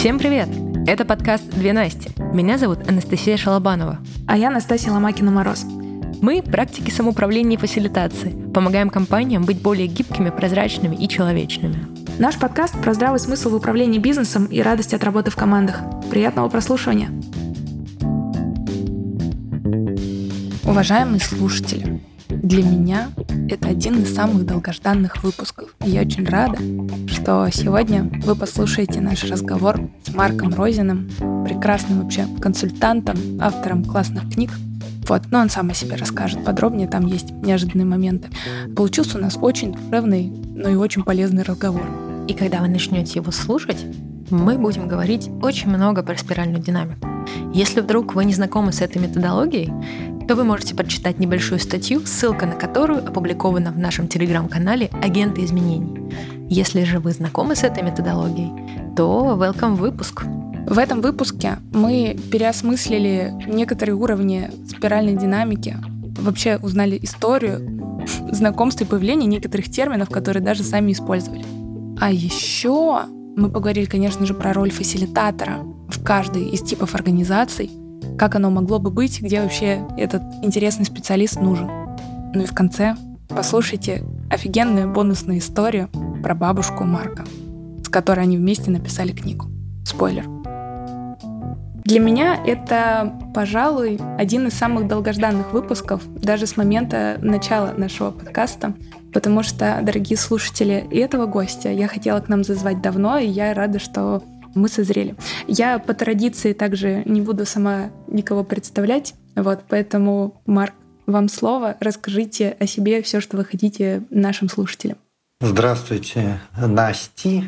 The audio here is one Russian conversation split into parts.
Всем привет! Это подкаст «Две Насти». Меня зовут Анастасия Шалобанова. А я Настасья Ломакина-Мороз. Мы – практики самоуправления и фасилитации. Помогаем компаниям быть более гибкими, прозрачными и человечными. Наш подкаст про здравый смысл в управлении бизнесом и радость от работы в командах. Приятного прослушивания! Уважаемые слушатели, для меня это один из самых долгожданных выпусков. И я очень рада, что сегодня вы послушаете наш разговор с Марком Розиным, прекрасным вообще консультантом, автором классных книг. Вот, но он сам о себе расскажет подробнее, там есть неожиданные моменты. Получился у нас очень душевный, но и очень полезный разговор. И когда вы начнете его слушать, мы будем говорить очень много про спиральную динамику. Если вдруг вы не знакомы с этой методологией, то вы можете прочитать небольшую статью, ссылка на которую опубликована в нашем телеграм-канале «Агенты изменений». Если же вы знакомы с этой методологией, то welcome выпуск. В этом выпуске мы переосмыслили некоторые уровни спиральной динамики, вообще узнали историю знакомства и появления некоторых терминов, которые даже сами использовали. А еще мы поговорили, конечно же, про роль фасилитатора в каждой из типов организаций, как оно могло бы быть, где вообще этот интересный специалист нужен. Ну и в конце послушайте офигенную бонусную историю про бабушку Марка, с которой они вместе написали книгу. Спойлер. Для меня это, пожалуй, один из самых долгожданных выпусков, даже с момента начала нашего подкаста, потому что, дорогие слушатели, этого гостя я хотела к нам зазвать давно, и я рада, что мы созрели. Я по традиции также не буду сама никого представлять, вот, поэтому, Марк, вам слово, расскажите о себе все, что вы хотите нашим слушателям. Здравствуйте, Насти.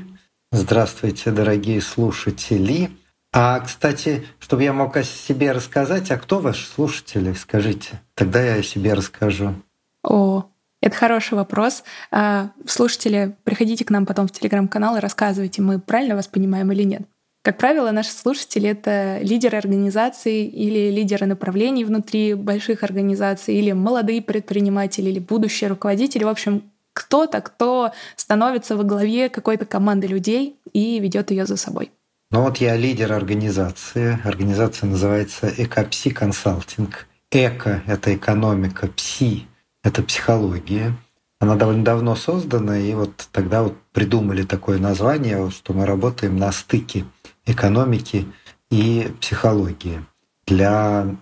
Здравствуйте, дорогие слушатели. А, кстати, чтобы я мог о себе рассказать, а кто ваши слушатели, скажите? Тогда я о себе расскажу. О, это хороший вопрос. А, слушатели, приходите к нам потом в телеграм-канал и рассказывайте, мы правильно вас понимаем или нет. Как правило, наши слушатели — это лидеры организаций или лидеры направлений внутри больших организаций, или молодые предприниматели, или будущие руководители. В общем, кто-то, кто становится во главе какой-то команды людей и ведет ее за собой. Ну вот я лидер организации. Организация называется Экопси Консалтинг. Эко — это экономика, пси это психология. Она довольно давно создана, и вот тогда вот придумали такое название, что мы работаем на стыке экономики и психологии. Для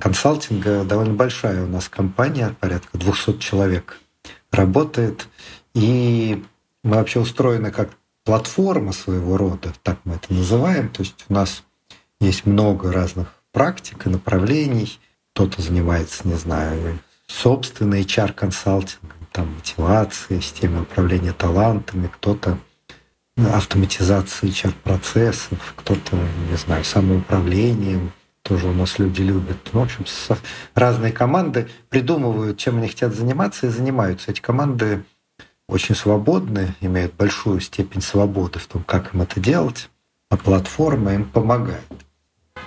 консалтинга довольно большая у нас компания, порядка 200 человек работает, и мы вообще устроены как платформа своего рода, так мы это называем. То есть у нас есть много разных практик и направлений. Кто-то занимается, не знаю, собственный HR-консалтинг, там мотивация, система управления талантами, кто-то автоматизация HR-процессов, кто-то, не знаю, самоуправлением, тоже у нас люди любят. Ну, в общем, разные команды придумывают, чем они хотят заниматься, и занимаются. Эти команды очень свободны, имеют большую степень свободы в том, как им это делать, а платформа им помогает.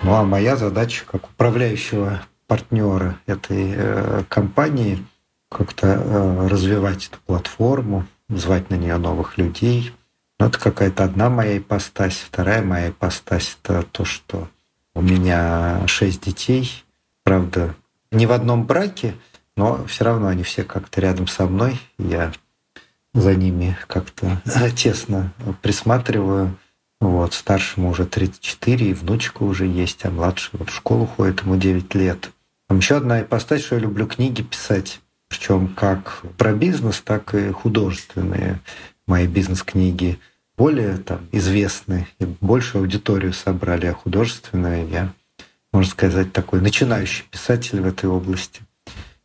Ну а моя задача как управляющего партнера этой э, компании, как-то э, развивать эту платформу, звать на нее новых людей. Но это какая-то одна моя ипостась. Вторая моя ипостась — это то, что у меня шесть детей. Правда, не в одном браке, но все равно они все как-то рядом со мной. Я за ними как-то тесно присматриваю. Вот, старшему уже 34, и внучка уже есть, а младший вот в школу ходит, ему 9 лет. Там еще одна ипостась, что я люблю книги писать, причем как про бизнес, так и художественные мои бизнес-книги более там известны и большую аудиторию собрали, а художественные я, можно сказать, такой начинающий писатель в этой области.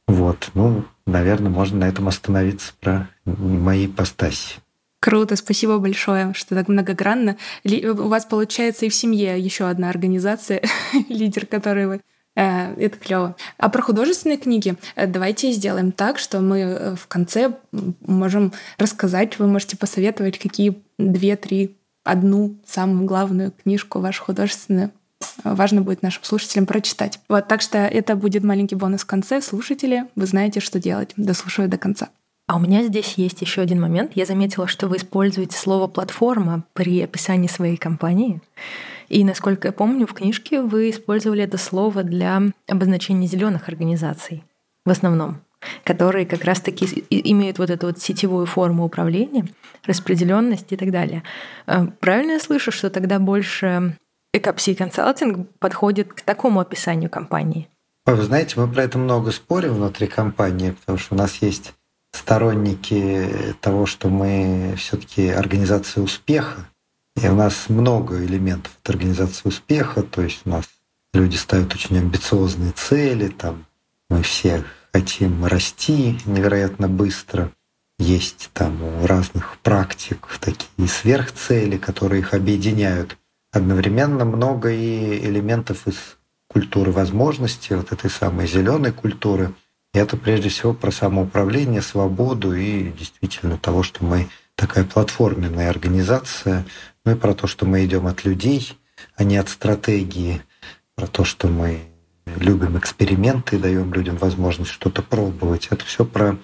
Вот, ну, наверное, можно на этом остановиться про мои ипостаси. Круто, спасибо большое, что так многогранно. У вас получается и в семье еще одна организация, лидер которой вы это клево. А про художественные книги э, давайте сделаем так, что мы э, в конце можем рассказать, вы можете посоветовать, какие две-три, одну самую главную книжку вашу художественную важно будет нашим слушателям прочитать. Вот, так что это будет маленький бонус в конце. Слушатели, вы знаете, что делать. Дослушивать до конца. А у меня здесь есть еще один момент. Я заметила, что вы используете слово платформа при описании своей компании. И, насколько я помню, в книжке вы использовали это слово для обозначения зеленых организаций в основном, которые как раз-таки имеют вот эту вот сетевую форму управления, распределенность и так далее. Э, правильно я слышу, что тогда больше Экопси консалтинг подходит к такому описанию компании? Вы знаете, мы про это много спорим внутри компании, потому что у нас есть сторонники того, что мы все-таки организация успеха, и у нас много элементов от организации успеха, то есть у нас люди ставят очень амбициозные цели, там мы все хотим расти невероятно быстро. Есть там у разных практик такие сверхцели, которые их объединяют. Одновременно много и элементов из культуры возможностей, вот этой самой зеленой культуры. И это прежде всего про самоуправление, свободу и действительно того, что мы такая платформенная организация, ну и про то, что мы идем от людей, а не от стратегии, про то, что мы любим эксперименты даем людям возможность что-то пробовать. Это все про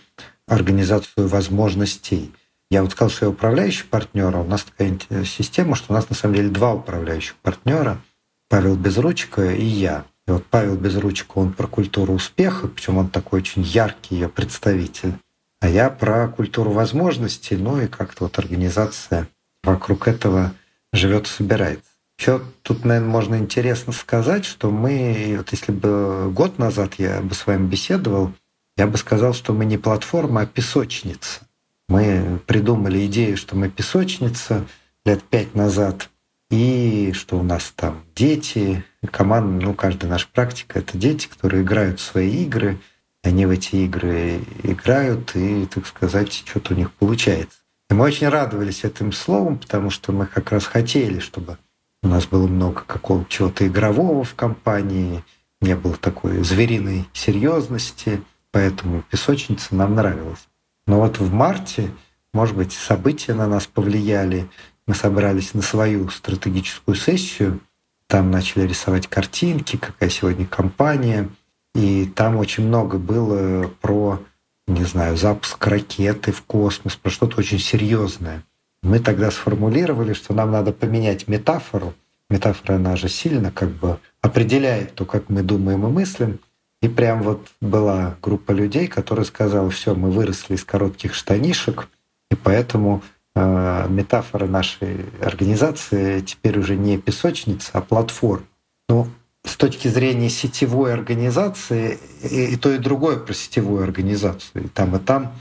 организацию возможностей. Я вот сказал, что я управляющий партнер, а у нас такая система, что у нас на самом деле два управляющих партнера — Павел Безручко и я. И вот Павел Безручко, он про культуру успеха, причем он такой очень яркий ее представитель. А я про культуру возможностей, ну и как-то вот организация вокруг этого живет и собирается. Еще тут, наверное, можно интересно сказать, что мы, вот если бы год назад я бы с вами беседовал, я бы сказал, что мы не платформа, а песочница. Мы придумали идею, что мы песочница лет пять назад, и что у нас там дети, команда, ну, каждая наша практика — это дети, которые играют в свои игры, они в эти игры играют, и, так сказать, что-то у них получается. Мы очень радовались этим словом, потому что мы как раз хотели, чтобы у нас было много какого-то чего-то игрового в компании, не было такой звериной серьезности, поэтому песочница нам нравилась. Но вот в марте, может быть, события на нас повлияли, мы собрались на свою стратегическую сессию, там начали рисовать картинки, какая сегодня компания, и там очень много было про, не знаю, запуск ракеты в космос, про что-то очень серьезное. Мы тогда сформулировали, что нам надо поменять метафору. Метафора, она же сильно как бы определяет то, как мы думаем и мыслим. И прям вот была группа людей, которая сказала, все, мы выросли из коротких штанишек, и поэтому Э, метафора нашей организации теперь уже не песочница, а платформа. Ну, с точки зрения сетевой организации, и, и то, и другое про сетевую организацию. И там, и там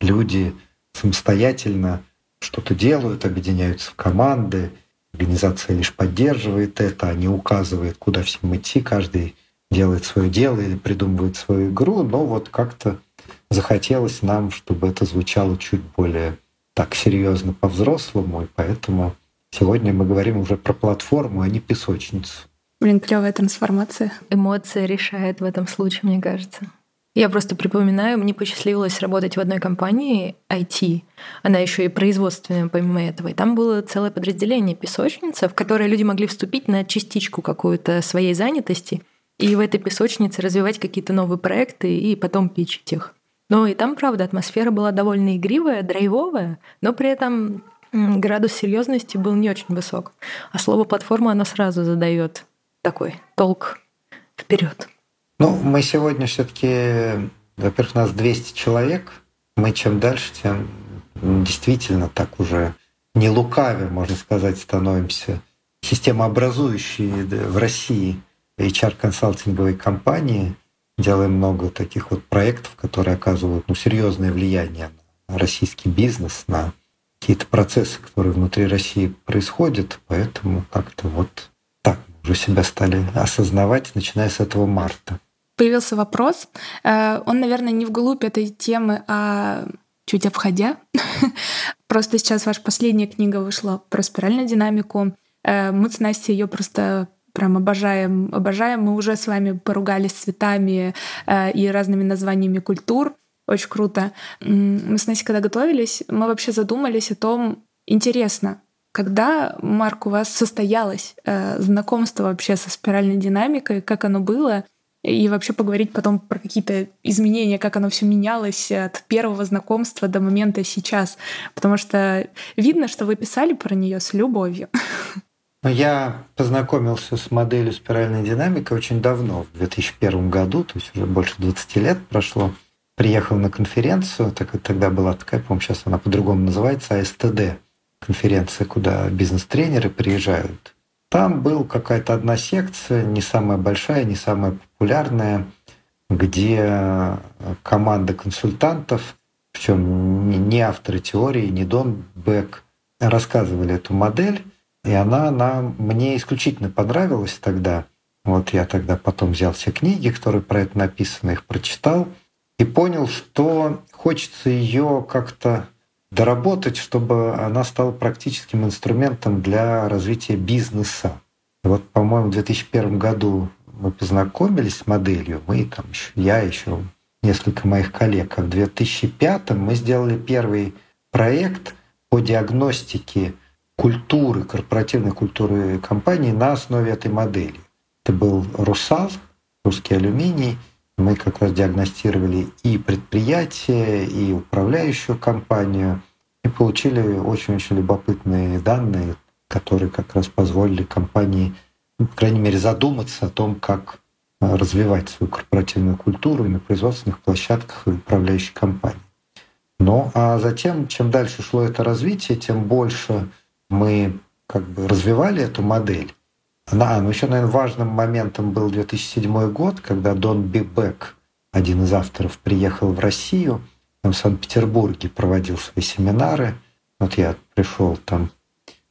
люди самостоятельно что-то делают, объединяются в команды, организация лишь поддерживает это, а не указывает, куда всем идти, каждый делает свое дело или придумывает свою игру, но вот как-то захотелось нам, чтобы это звучало чуть более так серьезно по-взрослому, и поэтому сегодня мы говорим уже про платформу, а не песочницу. Блин, клевая трансформация. Эмоция решает в этом случае, мне кажется. Я просто припоминаю, мне посчастливилось работать в одной компании IT. Она еще и производственная, помимо этого. И там было целое подразделение песочница, в которое люди могли вступить на частичку какую-то своей занятости и в этой песочнице развивать какие-то новые проекты и потом пичить их. Ну и там, правда, атмосфера была довольно игривая, драйвовая, но при этом градус серьезности был не очень высок. А слово платформа оно сразу задает такой толк вперед. Ну, мы сегодня все-таки, во-первых, нас 200 человек. Мы чем дальше, тем действительно так уже не лукаве, можно сказать, становимся системообразующие в России HR-консалтинговой компании – делаем много таких вот проектов, которые оказывают ну, серьезное влияние на российский бизнес, на какие-то процессы, которые внутри России происходят. Поэтому как-то вот уже себя стали осознавать, начиная с этого марта. Появился вопрос. Э, он, наверное, не вглубь этой темы, а чуть обходя. Просто сейчас ваша последняя книга вышла про спиральную динамику. Э, мы с Настей ее просто прям обожаем, обожаем. Мы уже с вами поругались цветами э, и разными названиями культур. Очень круто. Мы с Настей, когда готовились, мы вообще задумались о том, интересно, когда, Марк, у вас состоялось э, знакомство вообще со спиральной динамикой, как оно было, и вообще поговорить потом про какие-то изменения, как оно все менялось от первого знакомства до момента сейчас. Потому что видно, что вы писали про нее с любовью. Я познакомился с моделью спиральной динамики очень давно, в 2001 году, то есть уже больше 20 лет прошло. Приехал на конференцию, так, тогда была такая, по-моему, сейчас она по-другому называется, АСТД, конференция, куда бизнес-тренеры приезжают там была какая-то одна секция, не самая большая, не самая популярная, где команда консультантов, причем не авторы теории, не Дон Бек, рассказывали эту модель, и она, она мне исключительно понравилась тогда. Вот я тогда потом взял все книги, которые про это написаны, их прочитал, и понял, что хочется ее как-то доработать, чтобы она стала практическим инструментом для развития бизнеса. Вот, по-моему, в 2001 году мы познакомились с моделью, мы там еще, я еще несколько моих коллег, а в 2005 мы сделали первый проект по диагностике культуры, корпоративной культуры компании на основе этой модели. Это был «Русал», русский алюминий — мы как раз диагностировали и предприятие, и управляющую компанию, и получили очень-очень любопытные данные, которые как раз позволили компании, ну, по крайней мере, задуматься о том, как э, развивать свою корпоративную культуру на производственных площадках и управляющей компании. Ну а затем, чем дальше шло это развитие, тем больше мы как бы развивали эту модель. Да, ну еще, наверное, важным моментом был 2007 год, когда Дон Бибек, один из авторов, приехал в Россию, в Санкт-Петербурге проводил свои семинары. Вот я пришел там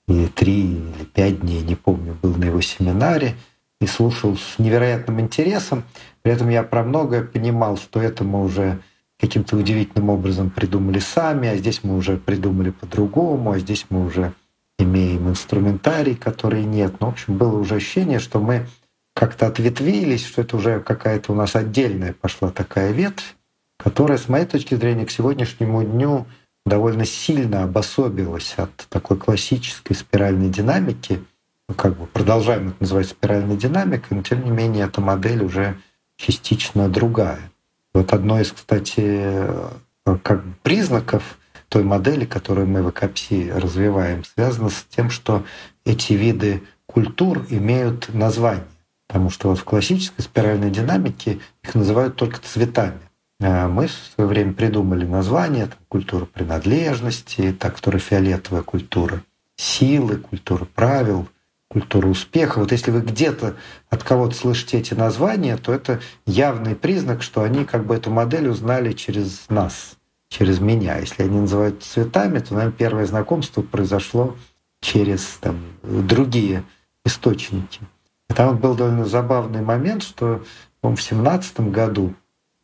и три или пять дней, не помню, был на его семинаре и слушал с невероятным интересом. При этом я про многое понимал, что это мы уже каким-то удивительным образом придумали сами, а здесь мы уже придумали по-другому, а здесь мы уже имеем инструментарий, который нет. Ну, в общем, было уже ощущение, что мы как-то ответвились, что это уже какая-то у нас отдельная пошла такая ветвь, которая, с моей точки зрения, к сегодняшнему дню довольно сильно обособилась от такой классической спиральной динамики. Ну, как бы продолжаем это называть спиральной динамикой, но тем не менее эта модель уже частично другая. Вот одно из, кстати, как признаков той модели, которую мы в ЭКПСИ развиваем, связано с тем, что эти виды культур имеют название. Потому что вот в классической спиральной динамике их называют только цветами. А мы в свое время придумали название там, культура принадлежности, так, которая фиолетовая культура силы, культура правил, культура успеха. Вот если вы где-то от кого-то слышите эти названия, то это явный признак, что они как бы эту модель узнали через нас через меня. Если они называют цветами, то, наверное, первое знакомство произошло через там, другие источники. И там был довольно забавный момент, что в семнадцатом году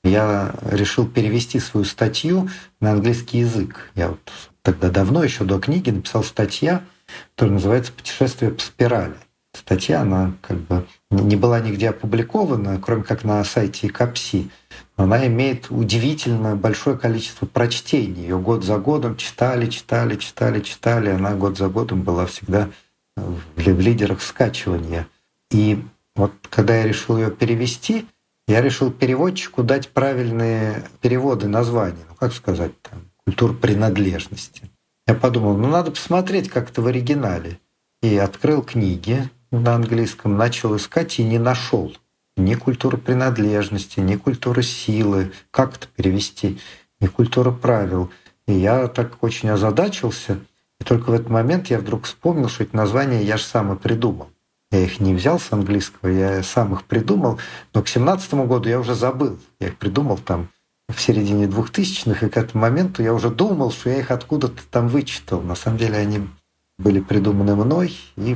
я решил перевести свою статью на английский язык. Я вот тогда давно, еще до книги, написал статья, которая называется «Путешествие по спирали». Статья, она как бы не была нигде опубликована, кроме как на сайте КАПСИ она имеет удивительно большое количество прочтений. Ее год за годом читали, читали, читали, читали. Она год за годом была всегда в лидерах скачивания. И вот когда я решил ее перевести, я решил переводчику дать правильные переводы названий. Ну, как сказать там, культура принадлежности. Я подумал, ну надо посмотреть, как это в оригинале. И открыл книги на английском, начал искать и не нашел ни культура принадлежности, ни культура силы, как это перевести, ни культура правил. И я так очень озадачился, и только в этот момент я вдруг вспомнил, что эти названия я же сам и придумал. Я их не взял с английского, я сам их придумал, но к семнадцатому году я уже забыл. Я их придумал там в середине двухтысячных, и к этому моменту я уже думал, что я их откуда-то там вычитал. На самом деле они были придуманы мной, и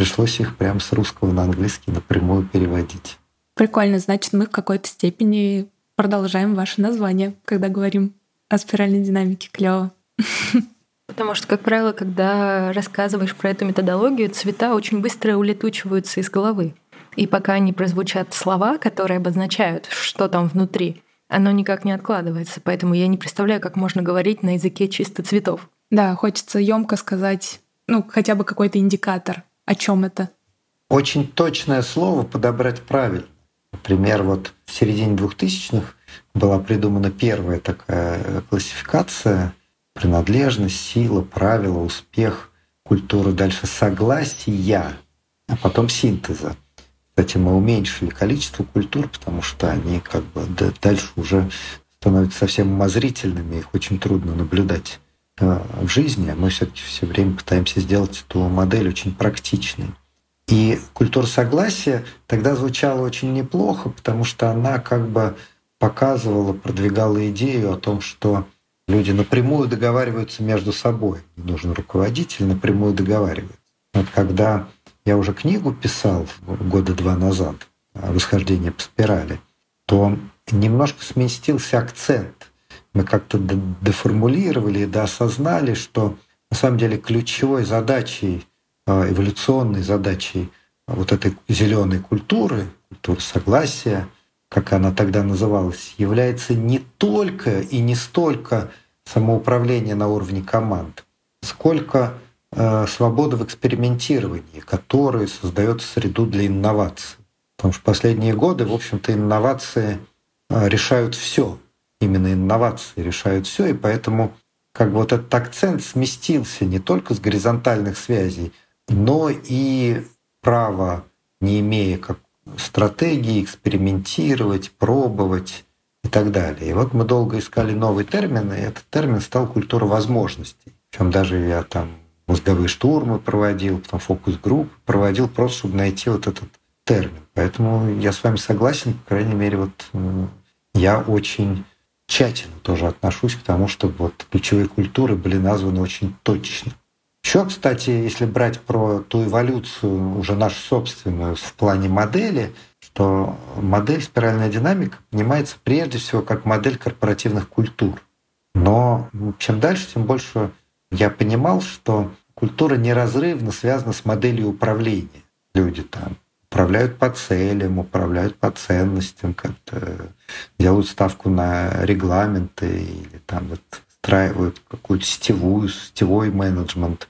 пришлось их прямо с русского на английский напрямую переводить. Прикольно, значит, мы в какой-то степени продолжаем ваше название, когда говорим о спиральной динамике. Клево. Потому что, как правило, когда рассказываешь про эту методологию, цвета очень быстро улетучиваются из головы. И пока не прозвучат слова, которые обозначают, что там внутри, оно никак не откладывается. Поэтому я не представляю, как можно говорить на языке чисто цветов. Да, хочется емко сказать, ну, хотя бы какой-то индикатор, о чем это. Очень точное слово подобрать правильно. Например, вот в середине 2000-х была придумана первая такая классификация принадлежность, сила, правила, успех, культура, дальше согласия, а потом синтеза. Кстати, мы уменьшили количество культур, потому что они как бы дальше уже становятся совсем умозрительными, их очень трудно наблюдать э, в жизни, а мы все-таки все время пытаемся сделать эту модель очень практичной. И культура согласия тогда звучала очень неплохо, потому что она как бы показывала, продвигала идею о том, что люди напрямую договариваются между собой. Нужен руководитель, напрямую договаривается. Вот когда я уже книгу писал года два назад «Восхождение по спирали», то немножко сместился акцент. Мы как-то деформулировали и доосознали, что на самом деле ключевой задачей, а, эволюционной задачей вот этой зеленой культуры, культуры согласия, как она тогда называлась, является не только и не столько самоуправление на уровне команд, сколько э, свобода в экспериментировании, которая создает среду для инноваций. Потому что последние годы, в общем-то, инновации решают все. Именно инновации решают все, и поэтому как вот этот акцент сместился не только с горизонтальных связей, но и право, не имея как стратегии, экспериментировать, пробовать и так далее. И вот мы долго искали новый термин, и этот термин стал культура возможностей. Причем даже я там мозговые штурмы проводил, потом фокус-групп проводил просто, чтобы найти вот этот термин. Поэтому я с вами согласен, по крайней мере, вот я очень тщательно тоже отношусь к тому, чтобы вот ключевые культуры были названы очень точно. Еще, кстати, если брать про ту эволюцию уже нашу собственную в плане модели, что модель спиральная динамика понимается прежде всего как модель корпоративных культур. Но чем дальше, тем больше я понимал, что культура неразрывно связана с моделью управления. Люди там управляют по целям, управляют по ценностям, как-то делают ставку на регламенты или там вот встраивают какую-то сетевую, сетевой менеджмент.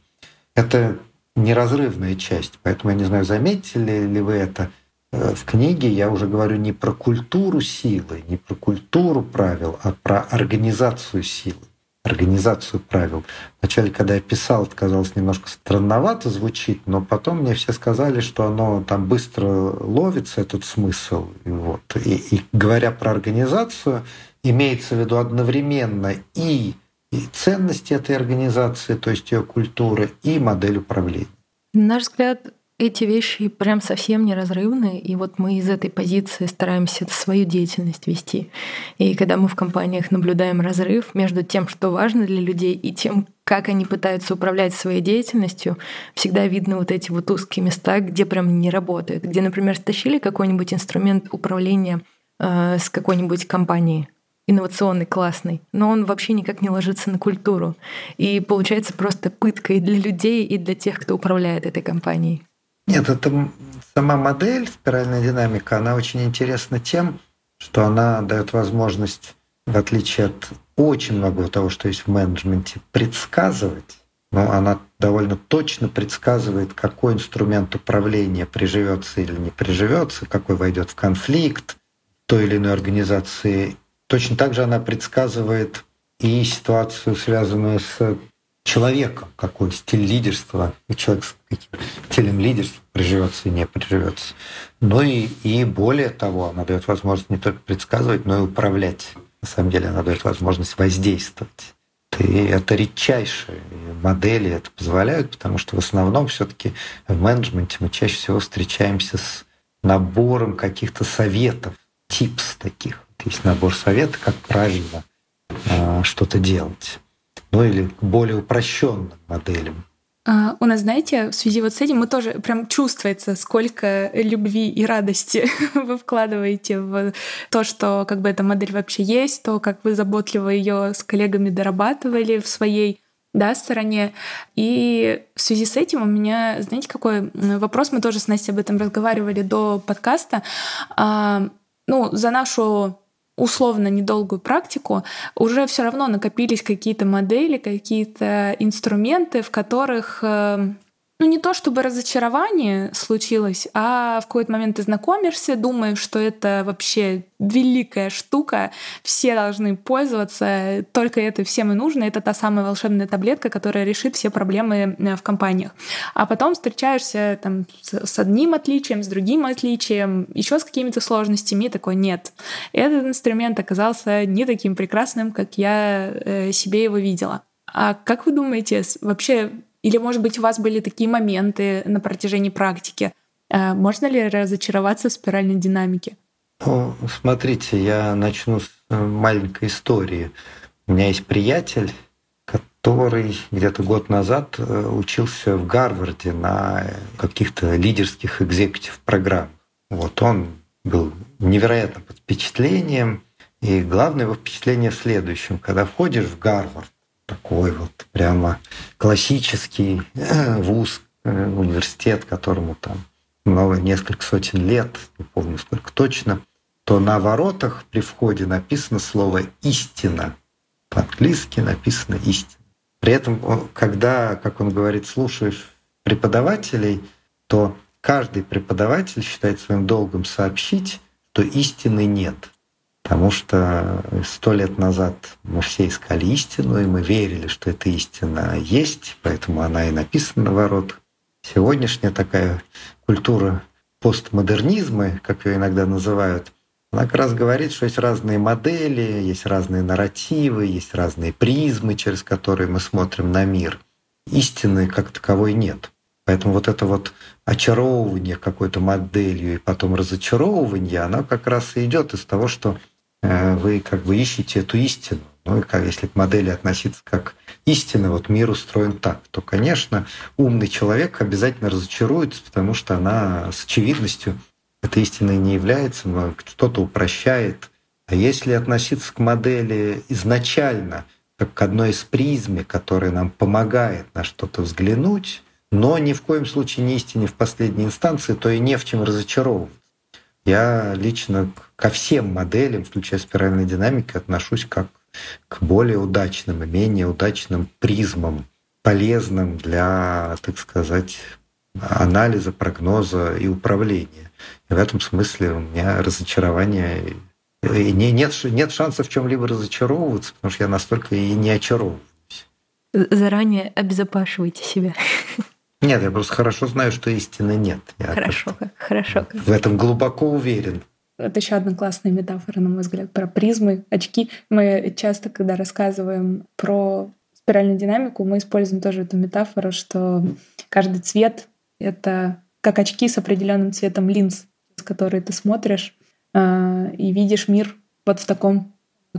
Это неразрывная часть. Поэтому я не знаю, заметили ли вы это. Э, в книге я уже говорю не про культуру силы, не про культуру правил, а про организацию силы, организацию правил. Вначале, когда я писал, это казалось немножко странновато звучит, но потом мне все сказали, что оно там быстро ловится, этот смысл. И, вот. и, и говоря про организацию, имеется в виду одновременно и и ценности этой организации, то есть ее культуры, и модель управления. На наш взгляд, эти вещи прям совсем неразрывны, и вот мы из этой позиции стараемся свою деятельность вести. И когда мы в компаниях наблюдаем разрыв между тем, что важно для людей, и тем, как они пытаются управлять своей деятельностью, всегда видно вот эти вот узкие места, где прям не работают, где, например, стащили какой-нибудь инструмент управления э, с какой-нибудь компанией, инновационный, классный, но он вообще никак не ложится на культуру. И получается просто пытка и для людей, и для тех, кто управляет этой компанией. Нет, это сама модель спиральная динамика, она очень интересна тем, что она дает возможность, в отличие от очень многого того, что есть в менеджменте, предсказывать. Но она довольно точно предсказывает, какой инструмент управления приживется или не приживется, какой войдет в конфликт той или иной организации Точно так же она предсказывает и ситуацию, связанную с человеком, какой стиль лидерства, и человек с каким стилем лидерства приживется и не приживется. Ну и, и более того, она дает возможность не только предсказывать, но и управлять. На самом деле она дает возможность воздействовать. И это редчайшие модели это позволяют, потому что в основном все-таки в менеджменте мы чаще всего встречаемся с набором каких-то советов, типс таких есть набор советов, как правильно э, что-то делать. Ну или к более упрощенным моделям. А, у нас, знаете, в связи вот с этим мы тоже прям чувствуется, сколько любви и радости вы вкладываете в то, что как бы эта модель вообще есть, то, как вы заботливо ее с коллегами дорабатывали в своей да, стороне. И в связи с этим у меня, знаете, какой вопрос, мы тоже с Настей об этом разговаривали до подкаста. А, ну, за нашу условно недолгую практику, уже все равно накопились какие-то модели, какие-то инструменты, в которых э, ну не то чтобы разочарование случилось, а в какой-то момент ты знакомишься, думаешь, что это вообще великая штука, все должны пользоваться, только это всем и нужно, это та самая волшебная таблетка, которая решит все проблемы э, в компаниях. А потом встречаешься там с одним отличием, с другим отличием, еще с какими-то сложностями, и такой нет. Этот инструмент оказался не таким прекрасным, как я э, себе его видела. А как вы думаете, вообще или, может быть, у вас были такие моменты на протяжении практики? Э, можно ли разочароваться в спиральной динамике? Ну, смотрите, я начну с э, маленькой истории. У меня есть приятель, который где-то год назад э, учился в Гарварде на каких-то лидерских экзекутив программах. Вот он был невероятно под впечатлением. И главное его впечатление в следующем. Когда входишь в Гарвард, такой вот прямо классический э, вуз, э, университет, которому там много, несколько сотен лет, не помню сколько точно, то на воротах при входе написано слово «истина». По-английски написано «истина». При этом, когда, как он говорит, слушаешь преподавателей, то каждый преподаватель считает своим долгом сообщить, что истины нет. Потому что сто лет назад мы все искали истину, и мы верили, что эта истина есть, поэтому она и написана на ворот. Сегодняшняя такая культура постмодернизма, как ее иногда называют, она как раз говорит, что есть разные модели, есть разные нарративы, есть разные призмы, через которые мы смотрим на мир. Истины как таковой нет. Поэтому вот это вот очаровывание какой-то моделью и потом разочаровывание, оно как раз и идет из того, что вы как бы ищете эту истину. Ну и как, если к модели относиться как истина, вот мир устроен так, то, конечно, умный человек обязательно разочаруется, потому что она с очевидностью этой истиной не является, что-то упрощает. А если относиться к модели изначально, как к одной из призме, которая нам помогает на что-то взглянуть, но ни в коем случае не истине в последней инстанции, то и не в чем разочаровываться. Я лично ко всем моделям, включая спиральной динамики, отношусь как к более удачным и менее удачным призмам, полезным для, так сказать, анализа, прогноза и управления. И в этом смысле у меня разочарование и нет, нет шанса в чем-либо разочаровываться, потому что я настолько и не очаровываюсь. Заранее обезопашивайте себя. Нет, я просто хорошо знаю, что истины нет. Я хорошо, как, хорошо. Как. В этом глубоко уверен. Это еще одна классная метафора, на мой взгляд, про призмы, очки. Мы часто, когда рассказываем про спиральную динамику, мы используем тоже эту метафору, что каждый цвет — это как очки с определенным цветом линз, с которой ты смотришь э, и видишь мир вот в таком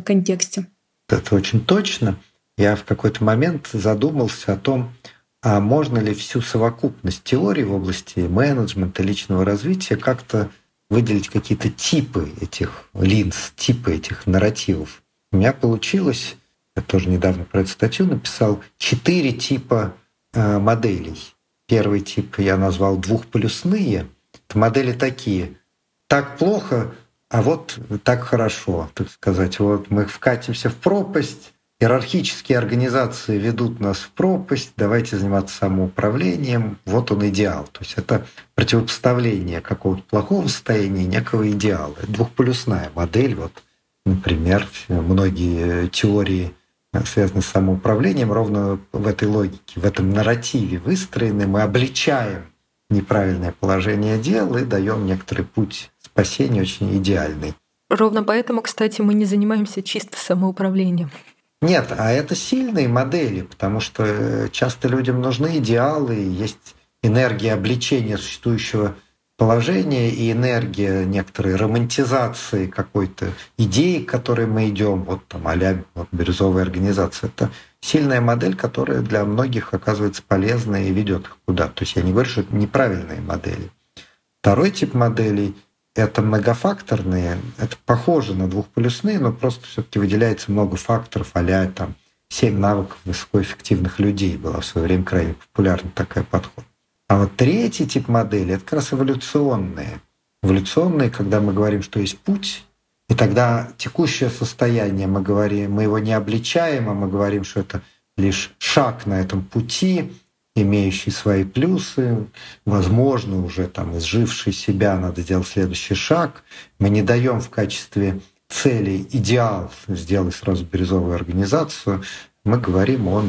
контексте. Это очень точно. Я в какой-то момент задумался о том, а можно ли всю совокупность теорий в области менеджмента, личного развития как-то выделить какие-то типы этих линз, типы этих нарративов? У меня получилось, я тоже недавно про эту статью написал, четыре типа э, моделей. Первый тип я назвал двухполюсные. Это модели такие. Так плохо, а вот так хорошо, так сказать. Вот мы вкатимся в пропасть, Иерархические организации ведут нас в пропасть, давайте заниматься самоуправлением, вот он идеал. То есть это противопоставление какого-то плохого состояния некого идеала. Это двухполюсная модель. Вот, например, многие теории, связанные с самоуправлением, ровно в этой логике, в этом нарративе выстроены. Мы обличаем неправильное положение дел и даем некоторый путь спасения очень идеальный. Ровно поэтому, кстати, мы не занимаемся чисто самоуправлением. Нет, а это сильные модели, потому что э, часто людям нужны идеалы, есть энергия обличения существующего положения и энергия некоторой романтизации какой-то идеи, к которой мы идем, вот там а вот, бирюзовая организация. Это сильная модель, которая для многих оказывается полезной и ведет их куда-то. То есть я не говорю, что это неправильные модели. Второй тип моделей — это многофакторные, это похоже на двухполюсные, но просто все-таки выделяется много факторов, а там семь навыков высокоэффективных людей была в свое время крайне популярна такая подход. А вот третий тип модели — это как раз эволюционные. Эволюционные, когда мы говорим, что есть путь, и тогда текущее состояние, мы говорим, мы его не обличаем, а мы говорим, что это лишь шаг на этом пути, имеющий свои плюсы, возможно, уже там изживший себя, надо сделать следующий шаг. Мы не даем в качестве цели идеал, сделай сразу бирюзовую организацию, мы говорим о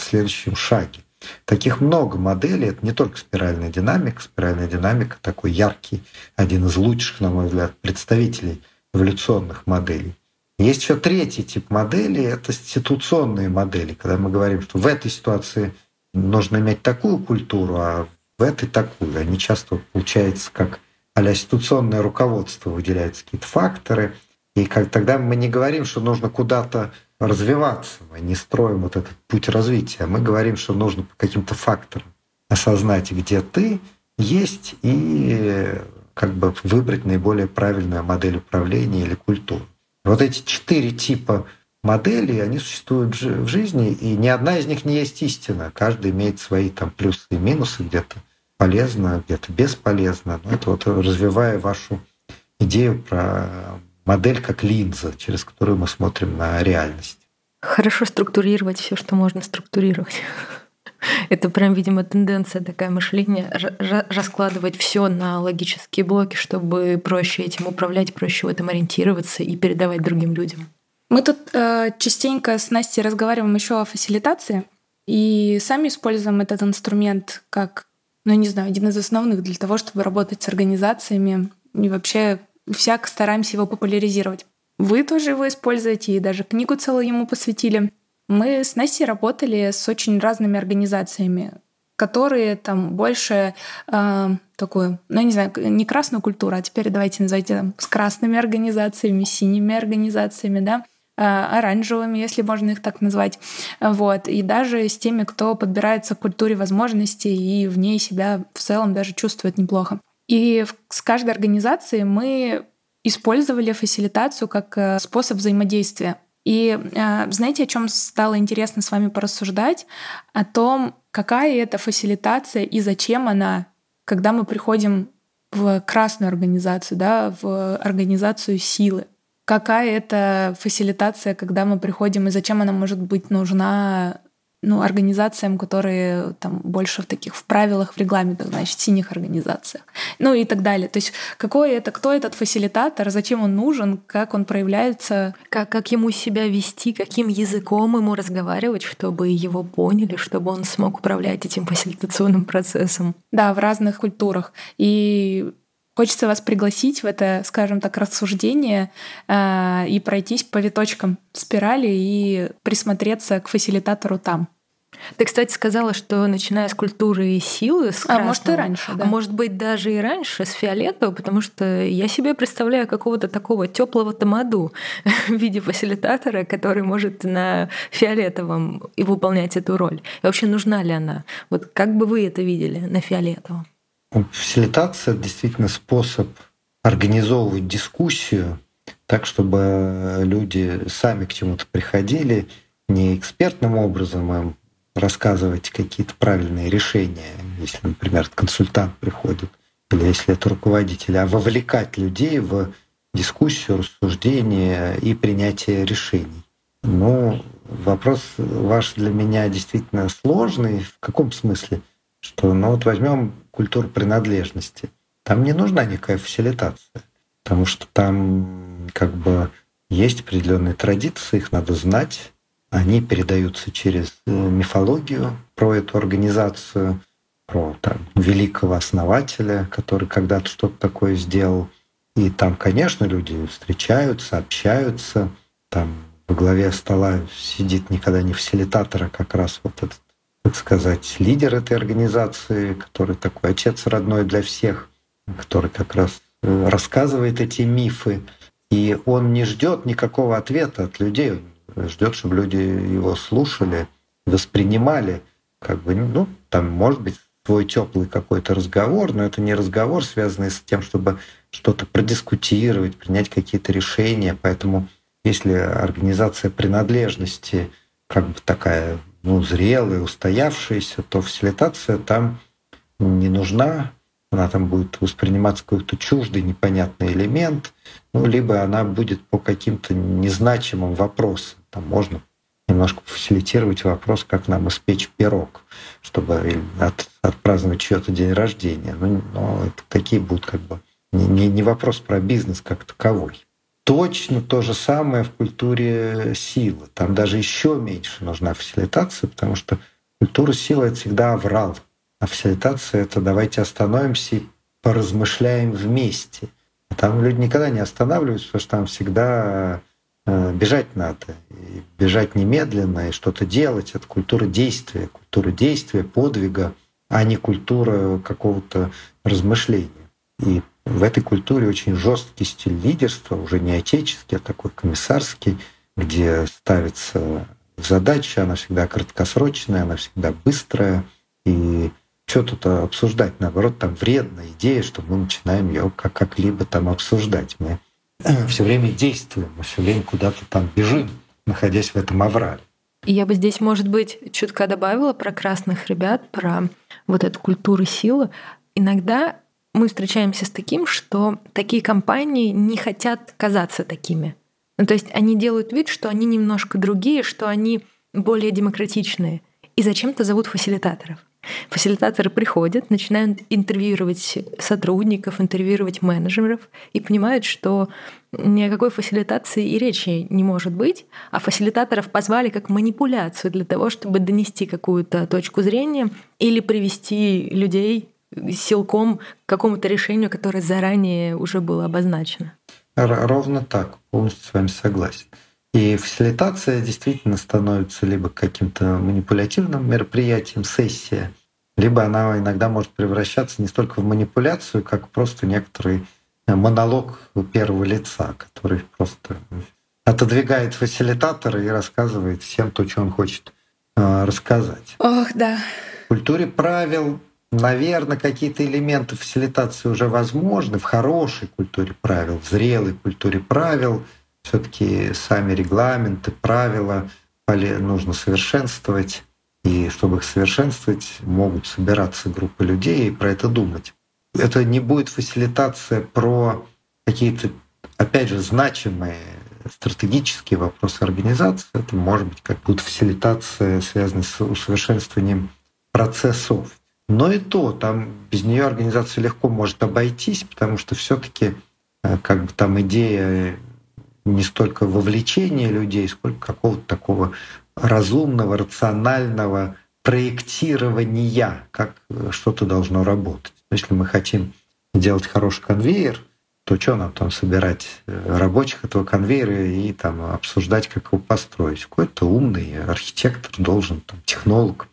следующем шаге. Таких много моделей. Это не только спиральная динамика. Спиральная динамика такой яркий, один из лучших, на мой взгляд, представителей эволюционных моделей. Есть еще третий тип моделей, это ситуационные модели, когда мы говорим, что в этой ситуации нужно иметь такую культуру, а в этой такую. Они часто получается как а ситуационное руководство, выделяются какие-то факторы. И как тогда мы не говорим, что нужно куда-то развиваться, мы не строим вот этот путь развития. Мы говорим, что нужно по каким-то факторам осознать, где ты есть, и как бы выбрать наиболее правильную модель управления или культуру. Вот эти четыре типа моделей, они существуют в жизни, и ни одна из них не есть истина. Каждый имеет свои там плюсы и минусы, где-то полезно, где-то бесполезно. Но это вот развивая вашу идею про модель как линза, через которую мы смотрим на реальность. Хорошо структурировать все, что можно структурировать. Это прям, видимо, тенденция такая мышления раскладывать все на логические блоки, чтобы проще этим управлять, проще в этом ориентироваться и передавать другим людям. Мы тут э, частенько с Настей разговариваем еще о фасилитации и сами используем этот инструмент как, ну не знаю, один из основных для того, чтобы работать с организациями и вообще всяк стараемся его популяризировать. Вы тоже его используете и даже книгу целую ему посвятили. Мы с Настей работали с очень разными организациями, которые там больше э, такую, ну, не знаю, не красную культуру, а теперь давайте назовите там с красными организациями, синими организациями, да, оранжевыми, если можно их так назвать. Вот. И даже с теми, кто подбирается к культуре возможностей и в ней себя в целом даже чувствует неплохо. И с каждой организацией мы использовали фасилитацию как э, способ взаимодействия. И э, знаете, о чем стало интересно с вами порассуждать? О том, какая это фасилитация и зачем она, когда мы приходим в красную организацию, да, в организацию силы. Какая это фасилитация, когда мы приходим, и зачем она может быть нужна ну, организациям, которые там больше в таких в правилах, в регламентах, значит, синих организациях, ну и так далее. То есть какой это, кто этот фасилитатор, зачем он нужен, как он проявляется. Как, как ему себя вести, каким языком ему разговаривать, чтобы его поняли, чтобы он смог управлять этим фасилитационным процессом. Да, в разных культурах. И Хочется вас пригласить в это, скажем так, рассуждение э, и пройтись по виточкам спирали и присмотреться к фасилитатору там. Ты, кстати, сказала, что начиная с культуры и силы, с красного, а может и раньше, да. А может быть даже и раньше, с фиолетового, потому что я себе представляю какого-то такого теплого тамаду в виде фасилитатора, который может на фиолетовом и выполнять эту роль. И вообще нужна ли она? Вот как бы вы это видели на фиолетовом? Фасилитация — действительно способ организовывать дискуссию так, чтобы люди сами к чему-то приходили, не экспертным образом им рассказывать какие-то правильные решения, если, например, консультант приходит, или если это руководитель, а вовлекать людей в дискуссию, рассуждение и принятие решений. Ну, вопрос ваш для меня действительно сложный. В каком смысле? Что, ну вот возьмем культуру принадлежности. Там не нужна никакая фасилитация, потому что там как бы есть определенные традиции, их надо знать. Они передаются через э, мифологию про эту организацию, про там, великого основателя, который когда-то что-то такое сделал. И там, конечно, люди встречаются, общаются. Там во главе стола сидит никогда не фасилитатор, а как раз вот этот так сказать, лидер этой организации, который такой отец родной для всех, который как раз э, рассказывает эти мифы. И он не ждет никакого ответа от людей, он ждет, чтобы люди его слушали, воспринимали, как бы, ну, там, может быть, свой теплый какой-то разговор, но это не разговор, связанный с тем, чтобы что-то продискутировать, принять какие-то решения. Поэтому если организация принадлежности как бы такая ну, зрелые, устоявшиеся, то фасилитация там не нужна, она там будет восприниматься какой-то чуждый, непонятный элемент, ну, либо она будет по каким-то незначимым вопросам. Там можно немножко фасилитировать вопрос, как нам испечь пирог, чтобы от, отпраздновать чье-то день рождения. Ну, но это такие будут как бы не, не вопрос про бизнес как таковой. Точно то же самое в культуре силы. Там даже еще меньше нужна фасилитация, потому что культура силы — это всегда аврал. А фасилитация — это давайте остановимся и поразмышляем вместе. А там люди никогда не останавливаются, потому что там всегда э, бежать надо. И бежать немедленно и что-то делать. Это культура действия, культура действия, подвига, а не культура какого-то размышления. И в этой культуре очень жесткий стиль лидерства, уже не отеческий, а такой комиссарский, где ставится задача, она всегда краткосрочная, она всегда быстрая. И что тут обсуждать? Наоборот, там вредная идея, что мы начинаем ее как- как-либо там обсуждать. Мы все время действуем, мы все время куда-то там бежим, находясь в этом аврале. И я бы здесь, может быть, чутка добавила про красных ребят, про вот эту культуру силы. Иногда мы встречаемся с таким, что такие компании не хотят казаться такими. Ну, то есть они делают вид, что они немножко другие, что они более демократичные. И зачем-то зовут фасилитаторов. Фасилитаторы приходят, начинают интервьюировать сотрудников, интервьюировать менеджеров и понимают, что ни о какой фасилитации и речи не может быть, а фасилитаторов позвали как манипуляцию для того, чтобы донести какую-то точку зрения или привести людей силком к какому-то решению, которое заранее уже было обозначено. Ровно так, полностью с вами согласен. И фасилитация действительно становится либо каким-то манипулятивным мероприятием, сессия, либо она иногда может превращаться не столько в манипуляцию, как просто некоторый монолог первого лица, который просто отодвигает фасилитатора и рассказывает всем то, что он хочет э, рассказать. Ох, да. В культуре правил Наверное, какие-то элементы фасилитации уже возможны в хорошей культуре правил, в зрелой культуре правил. Все-таки сами регламенты, правила нужно совершенствовать. И чтобы их совершенствовать, могут собираться группы людей и про это думать. Это не будет фасилитация про какие-то, опять же, значимые стратегические вопросы организации. Это может быть как будто фасилитация, связанная с усовершенствованием процессов. Но и то, там без нее организация легко может обойтись, потому что все-таки э, как бы там идея не столько вовлечения людей, сколько какого-то такого разумного, рационального проектирования, как э, что-то должно работать. Если мы хотим делать хороший конвейер, то что нам там собирать э, рабочих этого конвейера и там обсуждать, как его построить? Какой-то умный архитектор должен, там, технолог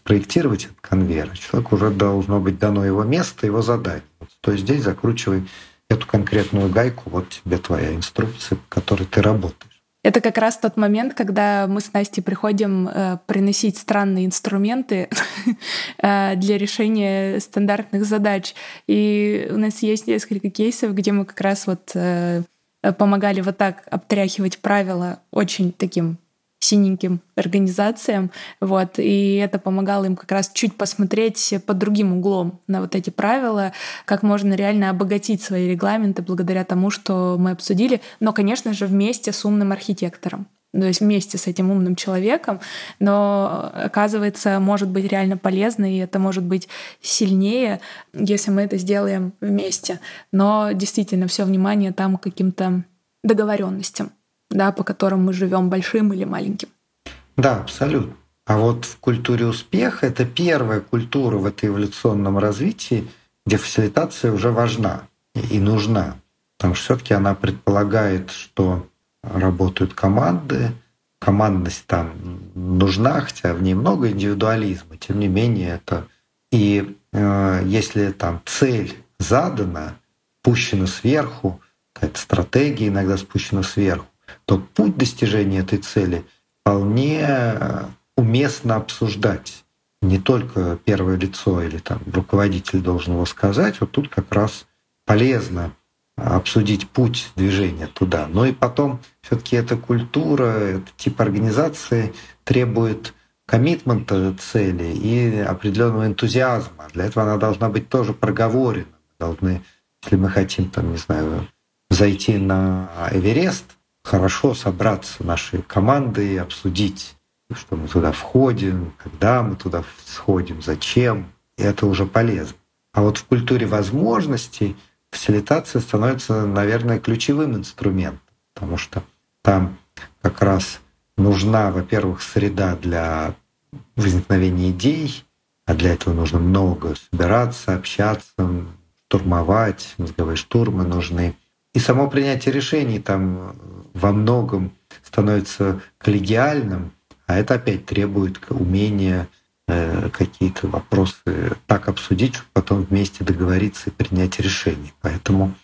проектировать этот конвейер, человеку уже должно быть дано его место, его задание. То есть здесь закручивай эту конкретную гайку, вот тебе твоя инструкция, по которой ты работаешь. Это как раз тот момент, когда мы с Настей приходим э, приносить странные инструменты э, для решения стандартных задач. И у нас есть несколько кейсов, где мы как раз вот э, помогали вот так обтряхивать правила очень таким синеньким организациям, вот, и это помогало им как раз чуть посмотреть под другим углом на вот эти правила, как можно реально обогатить свои регламенты благодаря тому, что мы обсудили, но, конечно же, вместе с умным архитектором то есть вместе с этим умным человеком, но оказывается, может быть реально полезно, и это может быть сильнее, если мы это сделаем вместе. Но действительно, все внимание там каким-то договоренностям да, по которым мы живем, большим или маленьким. Да, абсолютно. А вот в культуре успеха это первая культура в этой эволюционном развитии, где фасилитация уже важна и нужна. Потому что все-таки она предполагает, что работают команды, командность там нужна, хотя в ней много индивидуализма, тем не менее это и э, если там цель задана, пущена сверху, какая-то стратегия иногда спущена сверху, то путь достижения этой цели вполне э, уместно обсуждать. Не только первое лицо или там руководитель должен его сказать, вот тут как раз полезно обсудить путь движения туда. Но и потом все-таки эта культура, этот тип организации требует коммитмента цели и определенного энтузиазма. Для этого она должна быть тоже проговорена. Должны, если мы хотим, там, не знаю, зайти на Эверест, хорошо собраться нашей командой, обсудить что мы туда входим, когда мы туда сходим, зачем. И это уже полезно. А вот в культуре возможностей фасилитация становится, наверное, ключевым инструментом, потому что там как раз нужна, во-первых, среда для возникновения идей, а для этого нужно много собираться, общаться, штурмовать, мозговые штурмы нужны. И само принятие решений там во многом становится коллегиальным, а это опять требует умения э, какие-то вопросы так обсудить, чтобы потом вместе договориться и принять решение. Поэтому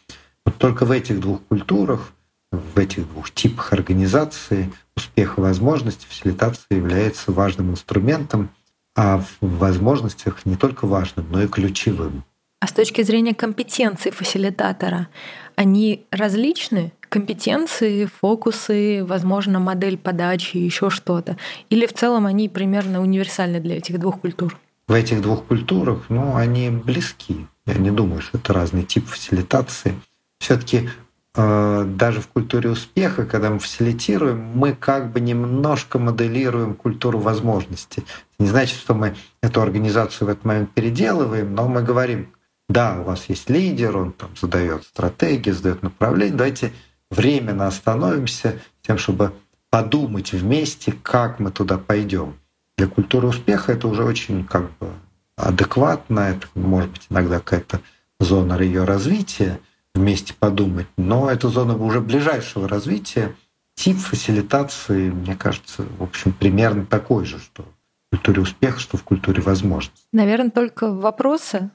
вот только в этих двух культурах, в этих двух типах организации успех и возможности фасилитация является важным инструментом, а в возможностях не только важным, но и ключевым. А с точки зрения компетенции фасилитатора, они различны? Компетенции, фокусы, возможно, модель подачи, еще что-то? Или в целом они примерно универсальны для этих двух культур? В этих двух культурах, ну, они близки. Я не думаю, что это разный тип фасилитации. Все-таки э, даже в культуре успеха, когда мы фасилитируем, мы как бы немножко моделируем культуру возможностей. Это не значит, что мы эту организацию в этот момент переделываем, но мы говорим, да, у вас есть лидер, он там задает стратегии, задает направление. Давайте временно остановимся тем, чтобы подумать вместе, как мы туда пойдем. Для культуры успеха это уже очень как бы адекватно, это может быть иногда какая-то зона ее развития, вместе подумать, но это зона уже ближайшего развития. Тип фасилитации, мне кажется, в общем, примерно такой же, что в культуре успеха, что в культуре возможностей. Наверное, только вопросы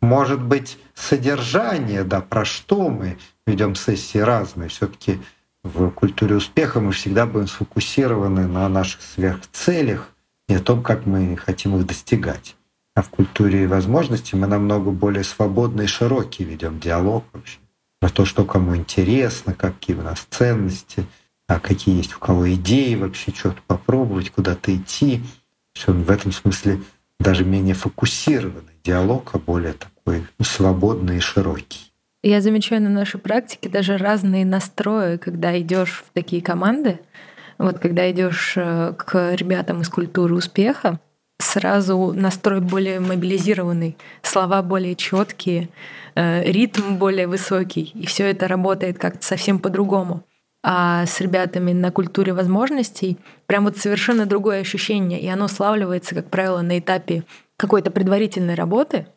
может быть, содержание, да, про что мы ведем сессии разные. все таки в культуре успеха мы всегда будем сфокусированы на наших сверхцелях и о том, как мы хотим их достигать. А в культуре возможностей мы намного более свободный и широкий ведем диалог вообще про то, что кому интересно, какие у нас ценности, а какие есть у кого идеи вообще, что-то попробовать, куда-то идти. Все в этом смысле даже менее фокусированный диалог, а более такой свободный и широкий. Я замечаю на нашей практике даже разные настрои, когда идешь в такие команды. Вот когда идешь э, к ребятам из культуры успеха, сразу настрой более мобилизированный, слова более четкие, э, ритм более высокий, и все это работает как-то совсем по-другому. А с ребятами на культуре возможностей прям вот совершенно другое ощущение, и оно славливается, как правило, на этапе какой-то предварительной работы.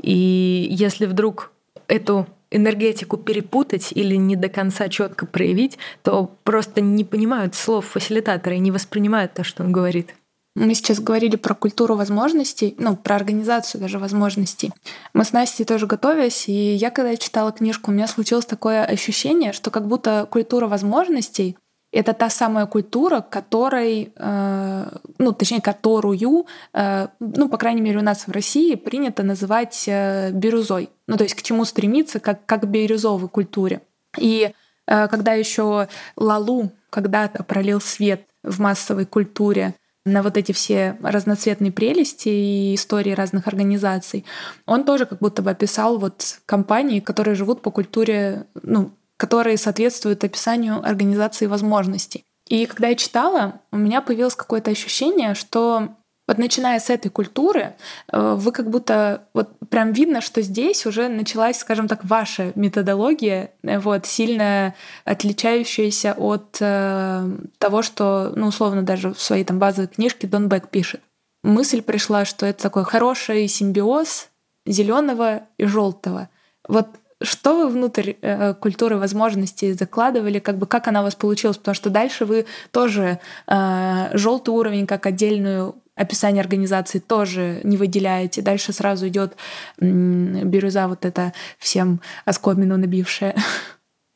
И если вдруг эту энергетику перепутать или не до конца четко проявить, то просто не понимают слов фасилитатора и не воспринимают то, что он говорит. Мы сейчас говорили про культуру возможностей, ну, про организацию даже возможностей. Мы с Настей тоже готовясь, и я когда читала книжку, у меня случилось такое ощущение, что как будто культура возможностей это та самая культура, которой, э, ну, точнее, которую, э, ну, по крайней мере, у нас в России принято называть э, бирюзой. Ну, то есть к чему стремиться, как, как бирюзовой культуре. И когда еще Лалу когда-то пролил свет в массовой культуре на вот эти все разноцветные прелести и истории разных организаций. Он тоже как будто бы описал вот компании, которые живут по культуре, ну, которые соответствуют описанию организации возможностей. И когда я читала, у меня появилось какое-то ощущение, что вот начиная с этой культуры, э, вы как будто вот прям видно, что здесь уже началась, скажем так, ваша методология, э, вот сильно отличающаяся от э, того, что, ну условно даже в своей там базовой книжке Дон Бек пишет. Мысль пришла, что это такой хороший симбиоз зеленого и желтого. Вот что вы внутрь э, культуры возможностей закладывали, как бы как она у вас получилась, потому что дальше вы тоже э, желтый уровень как отдельную описание организации тоже не выделяете. Дальше сразу идет бирюза вот это всем оскомину набившая.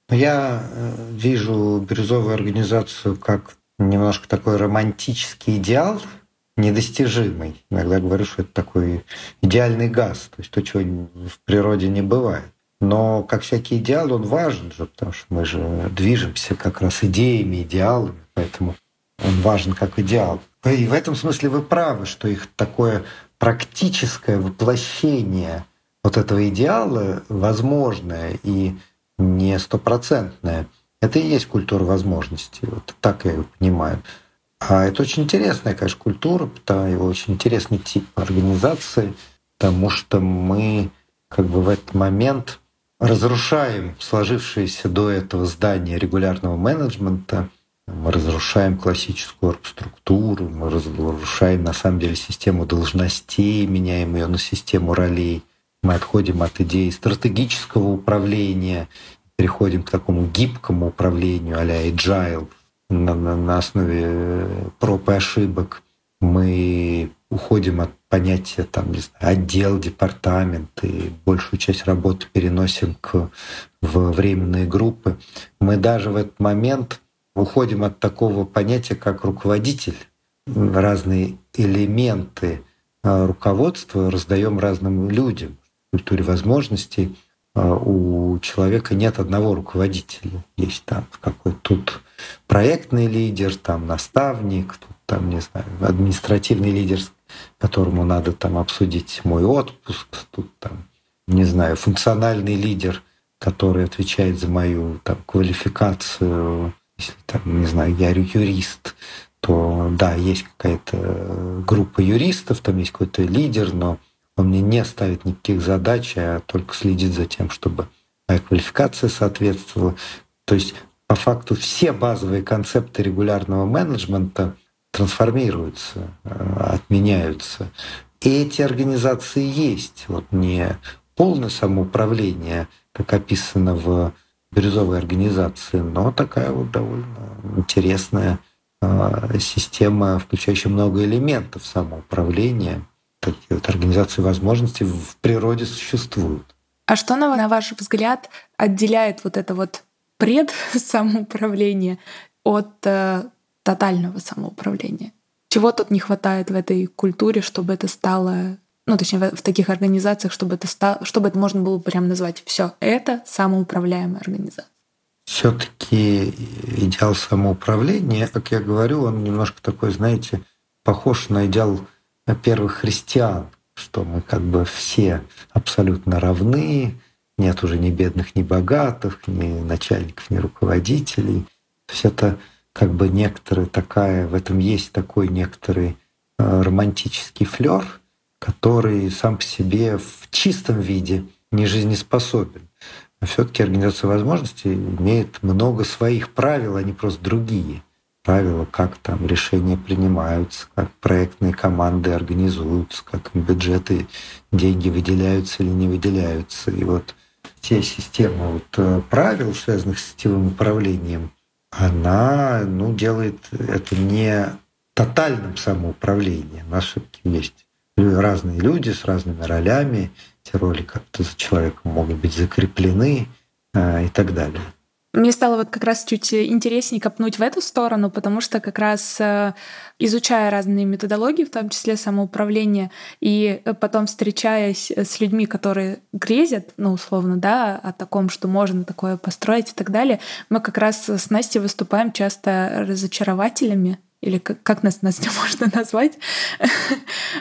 Я э, вижу бирюзовую организацию как немножко такой романтический идеал, недостижимый. Иногда говорю, что это такой идеальный газ, то есть то, чего в природе не бывает. Но как всякий идеал, он важен же, потому что мы же движемся как раз идеями, идеалами, поэтому он важен как идеал. И в этом смысле вы правы, что их такое практическое воплощение вот этого идеала возможное и не стопроцентное. Это и есть культура возможностей. Вот так я ее понимаю. А это очень интересная, конечно, культура, потому его очень интересный тип организации, потому что мы как бы в этот момент разрушаем сложившееся до этого здание регулярного менеджмента, мы разрушаем классическую структуру, мы разрушаем на самом деле систему должностей, меняем ее на систему ролей. Мы отходим от идеи стратегического управления, переходим к такому гибкому управлению а-ля agile на, на, на основе проб и ошибок. Мы уходим от понятия там, не знаю, отдел, департамент и большую часть работы переносим к, в временные группы. Мы даже в этот момент уходим от такого понятия, как руководитель. Разные элементы а, руководства раздаем разным людям. В культуре возможностей а, у человека нет одного руководителя. Есть там какой-то тут проектный лидер, там наставник, тут там, не знаю, административный лидер, которому надо там обсудить мой отпуск, тут там, не знаю, функциональный лидер, который отвечает за мою там, квалификацию, если там, не знаю, я юрист, то да, есть какая-то группа юристов, там есть какой-то лидер, но он мне не ставит никаких задач, а только следит за тем, чтобы моя квалификация соответствовала. То есть по факту все базовые концепты регулярного менеджмента трансформируются, э, отменяются. И эти организации есть. Вот не полное самоуправление, как описано в бирюзовой организации, но такая вот довольно интересная э, система, включающая много элементов самоуправления. Такие вот организации возможностей в природе существуют. А что, на ваш взгляд, отделяет вот это вот пред самоуправление от э, тотального самоуправления. Чего тут не хватает в этой культуре, чтобы это стало, ну, точнее, в, в таких организациях, чтобы это стало, чтобы это можно было прям назвать все это самоуправляемая организация. Все-таки идеал самоуправления, как я говорю, он немножко такой, знаете, похож на идеал первых христиан, что мы как бы все абсолютно равны, нет уже ни бедных, ни богатых, ни начальников, ни руководителей. То есть это как бы некоторые такая, в этом есть такой некоторый э, романтический флер, который сам по себе в чистом виде не жизнеспособен. Но все-таки организация возможностей имеет много своих правил, а не просто другие. Правила, как там решения принимаются, как проектные команды организуются, как бюджеты, деньги выделяются или не выделяются. И вот те системы вот э, правил, связанных с сетевым управлением, она ну, делает это не тотальным самоуправлением. Нас все-таки есть разные люди с разными ролями, эти роли как-то за человеком могут быть закреплены э, и так далее. Мне стало вот как раз чуть интереснее копнуть в эту сторону, потому что как раз э, изучая разные методологии, в том числе самоуправление, и потом встречаясь с людьми, которые грезят, ну, условно, да, о таком, что можно такое построить и так далее, мы как раз с Настей выступаем часто разочарователями, или как, как нас, Настя, можно назвать,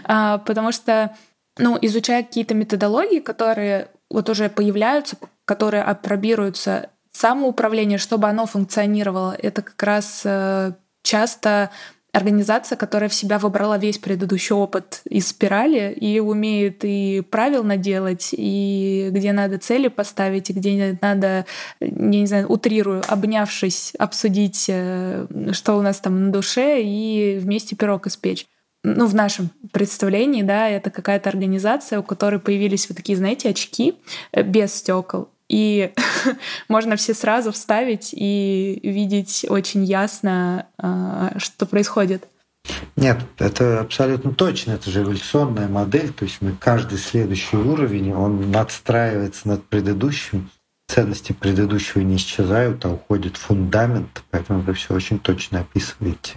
а, потому что, ну, изучая какие-то методологии, которые вот уже появляются, которые апробируются самоуправление, чтобы оно функционировало, это как раз э, часто организация, которая в себя выбрала весь предыдущий опыт из спирали и умеет и правил наделать, и где надо цели поставить, и где надо, я не знаю, утрирую, обнявшись, обсудить, э, что у нас там на душе, и вместе пирог испечь. Ну, в нашем представлении, да, это какая-то организация, у которой появились вот такие, знаете, очки э, без стекол и можно все сразу вставить и видеть очень ясно, а, что происходит. Нет, это абсолютно точно, это же эволюционная модель, то есть мы каждый следующий уровень, он надстраивается над предыдущим, ценности предыдущего не исчезают, а уходит фундамент, поэтому вы все очень точно описываете.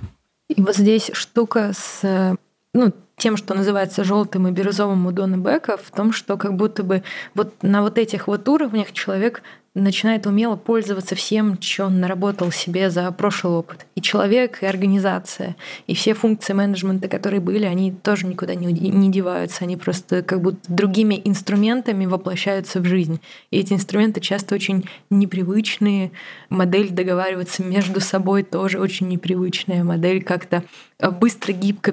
И вот здесь штука с ну, тем, что называется желтым и бирюзовым у Дона Бека, в том, что как будто бы вот на вот этих вот уровнях человек начинает умело пользоваться всем, что он наработал себе за прошлый опыт. И человек, и организация, и все функции менеджмента, которые были, они тоже никуда не, не деваются. Они просто как будто другими инструментами воплощаются в жизнь. И эти инструменты часто очень непривычные. Модель договариваться между собой тоже очень непривычная. Модель как-то быстро, гибко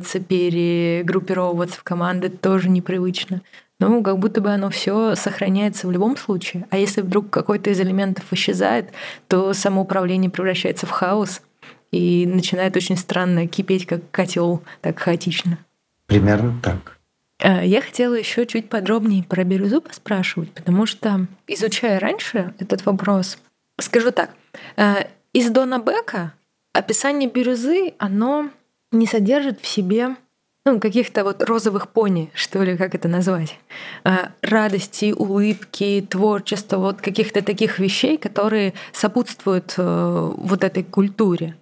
переформулироваться, перегруппировываться в команды тоже непривычно ну, как будто бы оно все сохраняется в любом случае. А если вдруг какой-то из элементов исчезает, то самоуправление превращается в хаос и начинает очень странно кипеть, как котел, так хаотично. Примерно так. А, я хотела еще чуть подробнее про бирюзу поспрашивать, потому что, изучая раньше этот вопрос, скажу так, а, из Дона Бека описание бирюзы, оно не содержит в себе ну, каких-то вот розовых пони, что ли, как это назвать, а, радости, улыбки, творчества, вот каких-то таких вещей, которые сопутствуют э, вот этой культуре.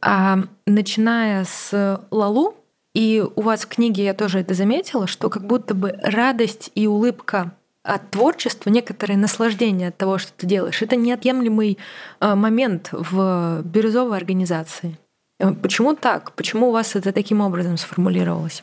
А начиная с Лалу, и у вас в книге я тоже это заметила, что как будто бы радость и улыбка от творчества, некоторое наслаждение от того, что ты делаешь, это неотъемлемый э, момент в бирюзовой организации. Э, почему так? Почему у вас это таким образом сформулировалось?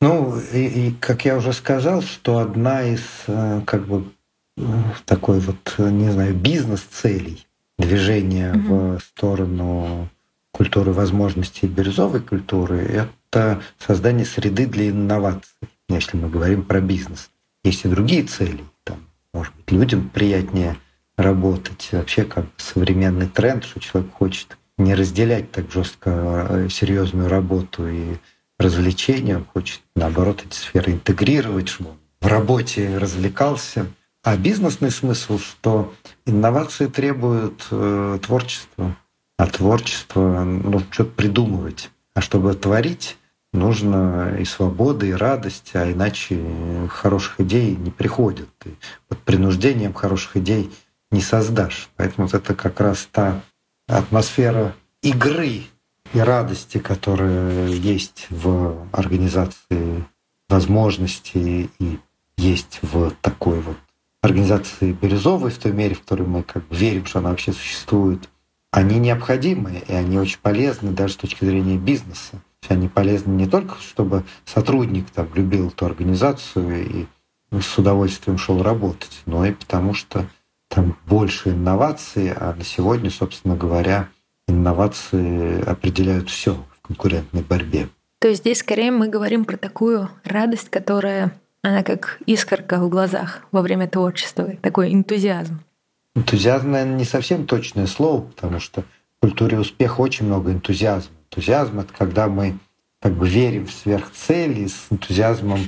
Ну, и, и как я уже сказал, что одна из э, как бы э, такой вот, не знаю, бизнес-целей движения угу. в сторону культуры возможностей бирюзовой культуры — это создание среды для инноваций, если мы говорим про бизнес. Есть и другие цели. Там, может быть, людям приятнее работать. Вообще, как современный тренд, что человек хочет не разделять так жестко э, серьезную работу и развлечения, он хочет, наоборот, эти сферы интегрировать, чтобы он в работе развлекался. А бизнесный смысл, что инновации требуют э, творчества, а творчество, ну, что-то придумывать. А чтобы творить, нужно и свобода, и радость, а иначе хороших идей не приходят. И под принуждением хороших идей не создашь. Поэтому вот это как раз та атмосфера игры и радости, которая есть в организации возможностей и есть в такой вот организации Бирюзовой, в той мере, в которой мы как бы верим, что она вообще существует, они необходимы, и они очень полезны даже с точки зрения бизнеса. Они полезны не только, чтобы сотрудник там любил эту организацию и с удовольствием шел работать, но и потому что там больше инноваций, а на сегодня, собственно говоря, инновации определяют все в конкурентной борьбе. То есть здесь скорее мы говорим про такую радость, которая она как искорка в глазах во время творчества, такой энтузиазм. Энтузиазм, наверное, не совсем точное слово, потому что в культуре успеха очень много энтузиазма. Энтузиазм — это когда мы как бы верим в сверхцели и с энтузиазмом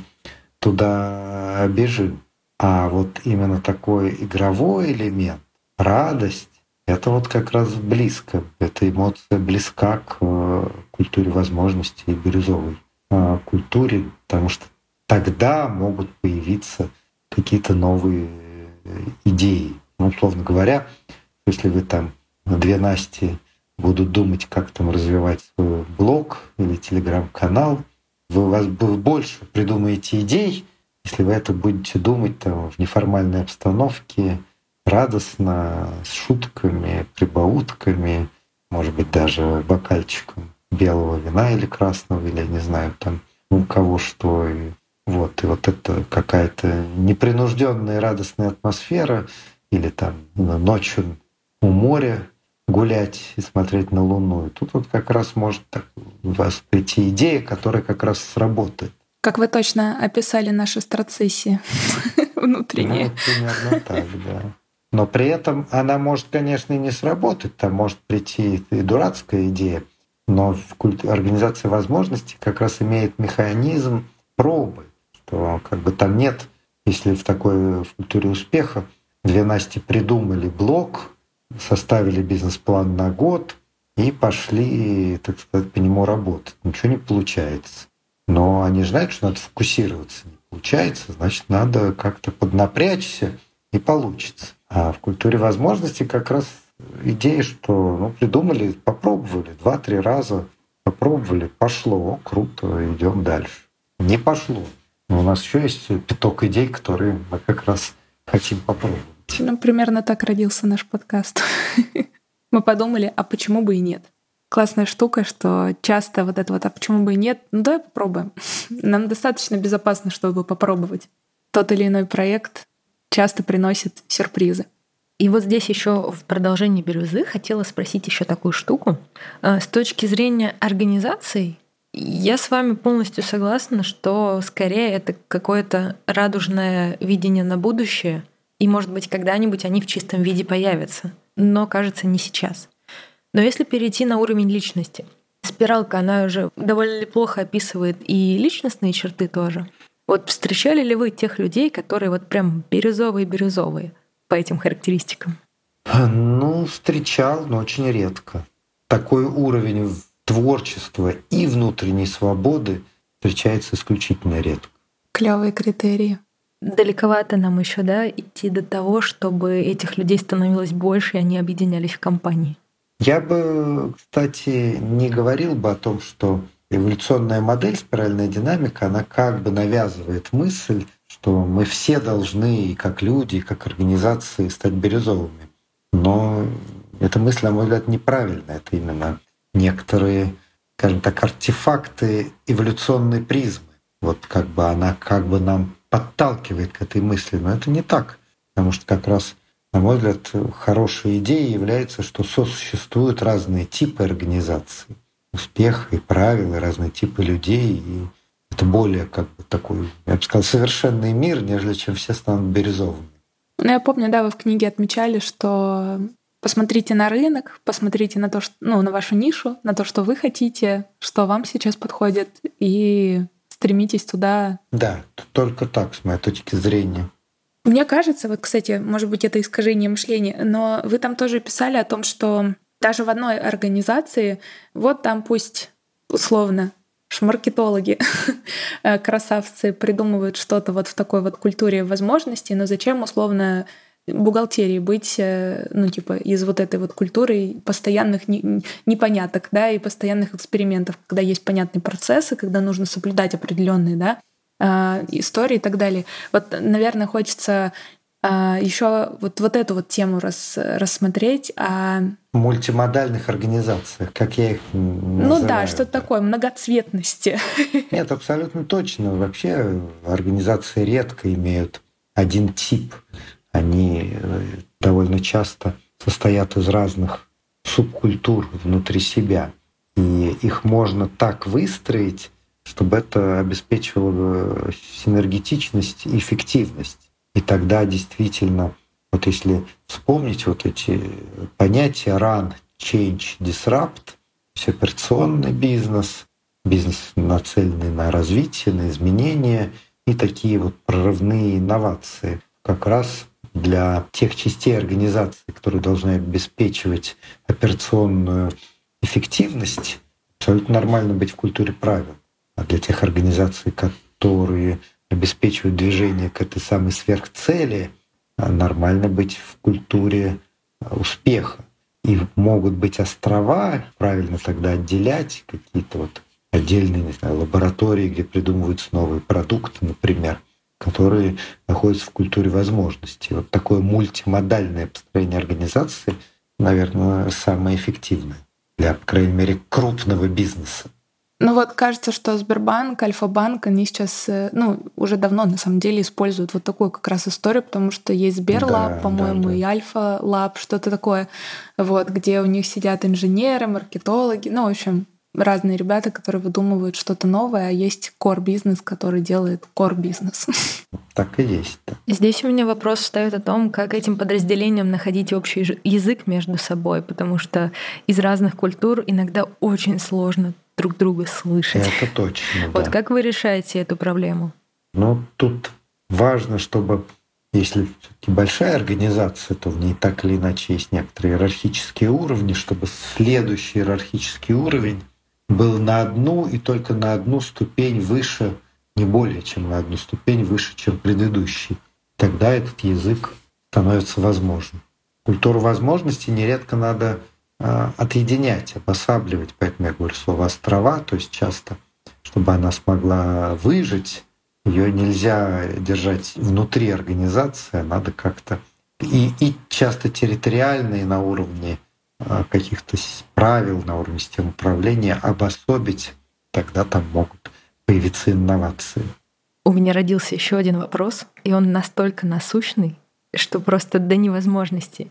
туда бежим. А вот именно такой игровой элемент, радость, это вот как раз близко. Эта эмоция близка к э, культуре возможностей бирюзовой э, культуре, потому что тогда могут появиться какие-то новые э, идеи. Ну, условно говоря, если вы там две Насти будут думать, как там развивать свой блог или телеграм-канал, вы у вас больше придумаете идей, если вы это будете думать там, в неформальной обстановке, радостно, с шутками, прибаутками, может быть, даже бокальчиком белого вина или красного, или, не знаю, там у кого что. И вот, и вот это какая-то непринужденная радостная атмосфера, или там ночью у моря гулять и смотреть на Луну. И тут вот как раз может так у вас прийти идея, которая как раз сработает. Как вы точно описали наши страцессии внутренние. Ну, примерно так, да. Но при этом она может, конечно, и не сработать. Там может прийти и дурацкая идея. Но в культ... организации возможностей как раз имеет механизм пробы, что как бы там нет, если в такой в культуре успеха две Насти придумали блок, составили бизнес-план на год и пошли, так сказать, по нему работать. Ничего не получается. Но они знают, что надо фокусироваться. Не получается, значит, надо как-то поднапрячься, и получится. А в культуре возможностей как раз идея, что ну, придумали, попробовали два-три раза, попробовали, пошло, круто, идем дальше. Не пошло. Но у нас еще есть пяток идей, которые мы как раз хотим попробовать. Ну, примерно так родился наш подкаст. Мы подумали, а почему бы и нет? Классная штука, что часто вот это вот, а почему бы и нет? Ну, давай попробуем. Нам достаточно безопасно, чтобы попробовать. Тот или иной проект часто приносит сюрпризы. И вот здесь еще в продолжении бирюзы хотела спросить еще такую штуку. А, с точки зрения организаций, я с вами полностью согласна, что скорее это какое-то радужное видение на будущее, и, может быть, когда-нибудь они в чистом виде появятся. Но, кажется, не сейчас. Но если перейти на уровень личности, спиралка, она уже довольно неплохо описывает и личностные черты тоже. Вот встречали ли вы тех людей, которые вот прям бирюзовые-бирюзовые по этим характеристикам? Ну, встречал, но очень редко. Такой уровень творчества и внутренней свободы встречается исключительно редко. Клевые критерии. Далековато нам еще, да, идти до того, чтобы этих людей становилось больше, и они объединялись в компании. Я бы, кстати, не говорил бы о том, что эволюционная модель спиральная динамика, она как бы навязывает мысль, что мы все должны, и как люди, и как организации, стать бирюзовыми. Но эта мысль, на мой взгляд, неправильная. Это именно некоторые, скажем так, артефакты эволюционной призмы. Вот как бы она как бы нам подталкивает к этой мысли, но это не так. Потому что как раз, на мой взгляд, хорошей идеей является, что сосуществуют разные типы организаций, успех и правила, разные типы людей. И это более как бы такой, я бы сказал, совершенный мир, нежели чем все станут бирюзовыми. Ну, я помню, да, вы в книге отмечали, что Посмотрите на рынок, посмотрите на то, что, ну, на вашу нишу, на то, что вы хотите, что вам сейчас подходит, и стремитесь туда. Да, только так, с моей точки зрения. Мне кажется, вот, кстати, может быть, это искажение мышления, но вы там тоже писали о том, что даже в одной организации, вот там пусть условно шмаркетологи, красавцы придумывают что-то вот в такой вот культуре возможностей, но зачем условно бухгалтерии быть, э, ну, типа, из вот этой вот культуры постоянных непоняток, да, и постоянных экспериментов, когда есть понятные процессы, когда нужно соблюдать определенные, да, истории и так далее. Вот, наверное, хочется а, еще вот, вот эту вот тему рас, рассмотреть. А... Мультимодальных организациях, как я их называю. Ну да, что-то такое, многоцветности. Нет, абсолютно точно. Вообще организации редко имеют один тип они э, довольно часто состоят из разных субкультур внутри себя. И их можно так выстроить, чтобы это обеспечивало синергетичность и эффективность. И тогда действительно, вот если вспомнить вот эти понятия run, change, disrupt, все операционный бизнес, бизнес нацеленный на развитие, на изменения и такие вот прорывные инновации. Как раз для тех частей организации, которые должны обеспечивать операционную эффективность, абсолютно нормально быть в культуре правил. А для тех организаций, которые обеспечивают движение к этой самой сверхцели, нормально быть в культуре успеха. И могут быть острова, правильно тогда отделять какие-то вот отдельные не знаю, лаборатории, где придумываются новые продукты, например которые находятся в культуре возможностей. Вот такое мультимодальное построение организации, наверное, самое эффективное для, по крайней мере, крупного бизнеса. Ну вот кажется, что Сбербанк, Альфа-банк, они сейчас, э, ну, уже давно на самом деле используют вот такую как раз историю, потому что есть Сберлаб, да, по-моему, да, да. и Альфа-лаб, что-то такое, вот, где у них сидят инженеры, маркетологи, ну, в общем, разные ребята, которые выдумывают что-то новое, а есть core бизнес, который делает core бизнес. Так и есть. Да. Здесь у меня вопрос встает о том, как этим подразделениям находить общий язык между собой, потому что из разных культур иногда очень сложно друг друга слышать. Это точно. Вот да. как вы решаете эту проблему? Ну, тут важно, чтобы если большая организация, то в ней так или иначе есть некоторые иерархические уровни, чтобы следующий иерархический уровень был на одну и только на одну ступень выше, не более чем на одну ступень выше, чем предыдущий. Тогда этот язык становится возможным. Культуру возможностей нередко надо отъединять, обосабливать. Поэтому я говорю слово «острова», то есть часто, чтобы она смогла выжить, ее нельзя держать внутри организации, надо как-то и, и часто территориальные на уровне а, каких-то правил, на уровне системы управления обособить, тогда там могут появиться инновации. У меня родился еще один вопрос, и он настолько насущный, что просто до невозможности.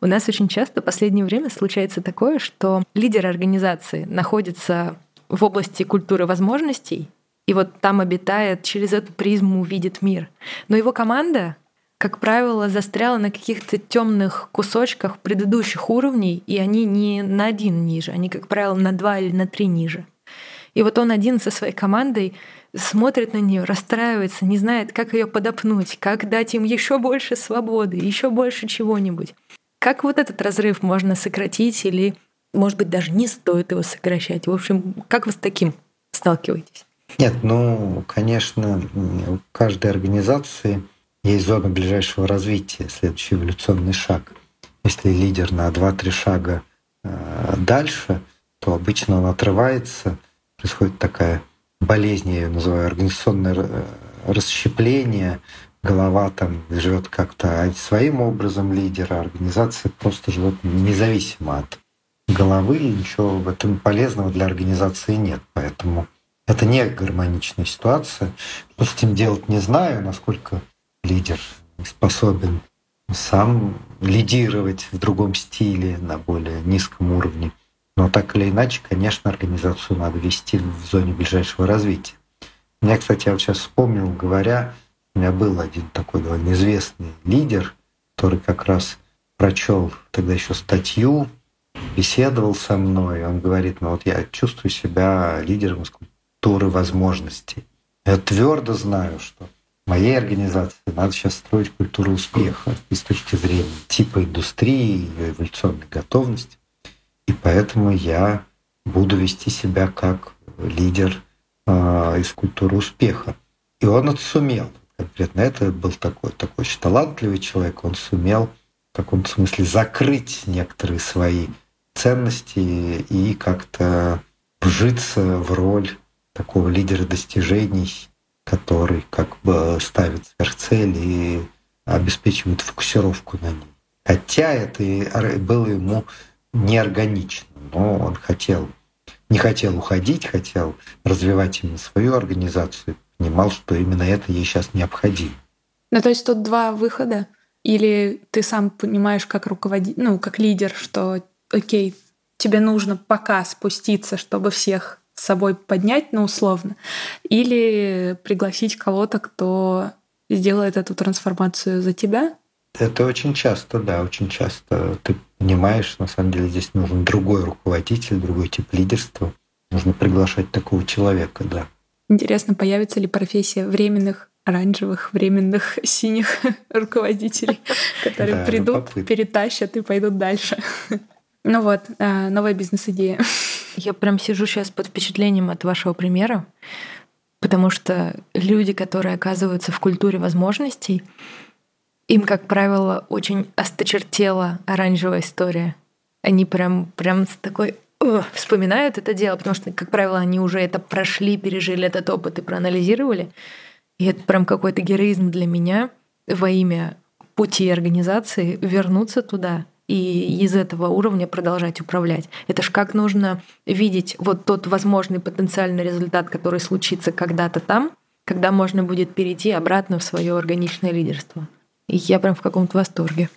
У нас очень часто в последнее время случается такое, что лидер организации находится в области культуры возможностей, и вот там обитает, через эту призму видит мир. Но его команда, как правило, застряла на каких-то темных кусочках предыдущих уровней, и они не на один ниже, они, как правило, на два или на три ниже. И вот он один со своей командой смотрит на нее, расстраивается, не знает, как ее подопнуть, как дать им еще больше свободы, еще больше чего-нибудь. Как вот этот разрыв можно сократить или, может быть, даже не стоит его сокращать? В общем, как вы с таким сталкиваетесь? Нет, ну, конечно, у каждой организации есть зона ближайшего развития, следующий эволюционный шаг. Если лидер на 2-3 шага э, дальше, то обычно он отрывается, происходит такая болезнь, я ее называю, организационное э, расщепление, голова там живет как-то своим образом лидера, организация просто живет независимо от головы, и ничего в этом полезного для организации нет. Поэтому это не гармоничная ситуация. Что с этим делать, не знаю, насколько лидер способен сам лидировать в другом стиле, на более низком уровне. Но так или иначе, конечно, организацию надо вести в зоне ближайшего развития. Меня, кстати, я вот сейчас вспомнил, говоря, у меня был один такой довольно известный лидер, который как раз прочел тогда еще статью, беседовал со мной, он говорит, ну вот я чувствую себя лидером из культуры возможностей. Я твердо знаю, что в моей организации надо сейчас строить культуру успеха и с точки зрения типа индустрии, ее эволюционной готовности. И поэтому я буду вести себя как лидер э, из культуры успеха. И он это сумел. Конкретно это был такой, такой очень талантливый человек. Он сумел в каком-то смысле закрыть некоторые свои ценности и как-то вжиться в роль такого лидера достижений, который как бы ставит сверхцель и обеспечивает фокусировку на ней. Хотя это было ему неорганично, но он хотел, не хотел уходить, хотел развивать именно свою организацию, понимал, что именно это ей сейчас необходимо. Ну, то есть тут два выхода. Или ты сам понимаешь, как руководитель, ну, как лидер, что, окей, тебе нужно пока спуститься, чтобы всех с собой поднять, ну, условно, или пригласить кого-то, кто сделает эту трансформацию за тебя, это очень часто, да, очень часто ты понимаешь, на самом деле здесь нужен другой руководитель, другой тип лидерства. Нужно приглашать такого человека, да. Интересно, появится ли профессия временных оранжевых, временных синих руководителей, которые придут, перетащат и пойдут дальше. Ну вот, а, новая бизнес-идея. Я прям сижу сейчас под впечатлением от вашего примера, потому что люди, которые оказываются в культуре возможностей, им, как правило, очень осточертела оранжевая история. Они прям, прям с такой вспоминают это дело, потому что, как правило, они уже это прошли, пережили этот опыт и проанализировали. И это прям какой-то героизм для меня во имя пути организации вернуться туда и из этого уровня продолжать управлять. Это ж как нужно видеть вот тот возможный потенциальный результат, который случится когда-то там, когда можно будет перейти обратно в свое органичное лидерство. Я прям в каком-то восторге.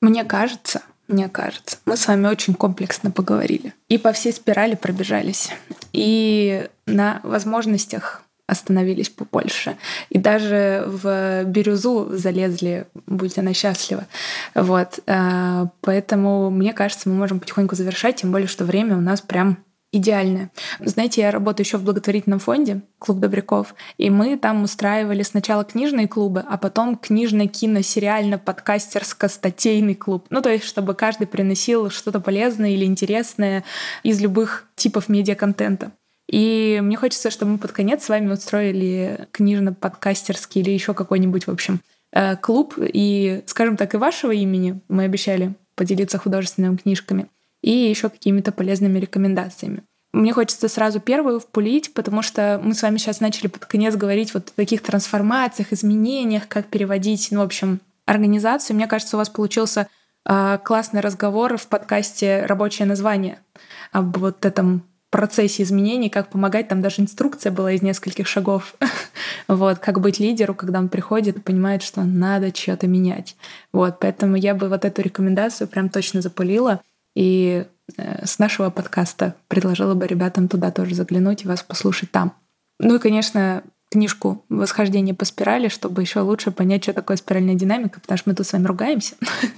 Мне кажется, мне кажется, мы с вами очень комплексно поговорили. И по всей спирали пробежались. И на возможностях остановились побольше. И даже в бирюзу залезли, будь она счастлива. Вот. Э, поэтому, мне кажется, мы можем потихоньку завершать, тем более, что время у нас прям идеальная. Знаете, я работаю еще в благотворительном фонде «Клуб добряков», и мы там устраивали сначала книжные клубы, а потом книжно-кино-сериально-подкастерско-статейный клуб. Ну, то есть, чтобы каждый приносил что-то полезное или интересное из любых типов медиаконтента. И мне хочется, чтобы мы под конец с вами устроили книжно-подкастерский или еще какой-нибудь, в общем, э, клуб. И, скажем так, и вашего имени мы обещали поделиться художественными книжками — и еще какими-то полезными рекомендациями. Мне хочется сразу первую впулить, потому что мы с вами сейчас начали под конец говорить вот о таких трансформациях, изменениях, как переводить, ну, в общем, организацию. Мне кажется, у вас получился э, классный разговор в подкасте «Рабочее название» об вот этом процессе изменений, как помогать. Там даже инструкция была из нескольких шагов. вот, как быть лидеру, когда он приходит и понимает, что надо что-то менять. Вот, поэтому я бы вот эту рекомендацию прям точно запылила. И э, с нашего подкаста предложила бы ребятам туда тоже заглянуть и вас послушать там. Ну и, конечно, книжку «Восхождение по спирали», чтобы еще лучше понять, что такое спиральная динамика, потому что мы тут с вами ругаемся.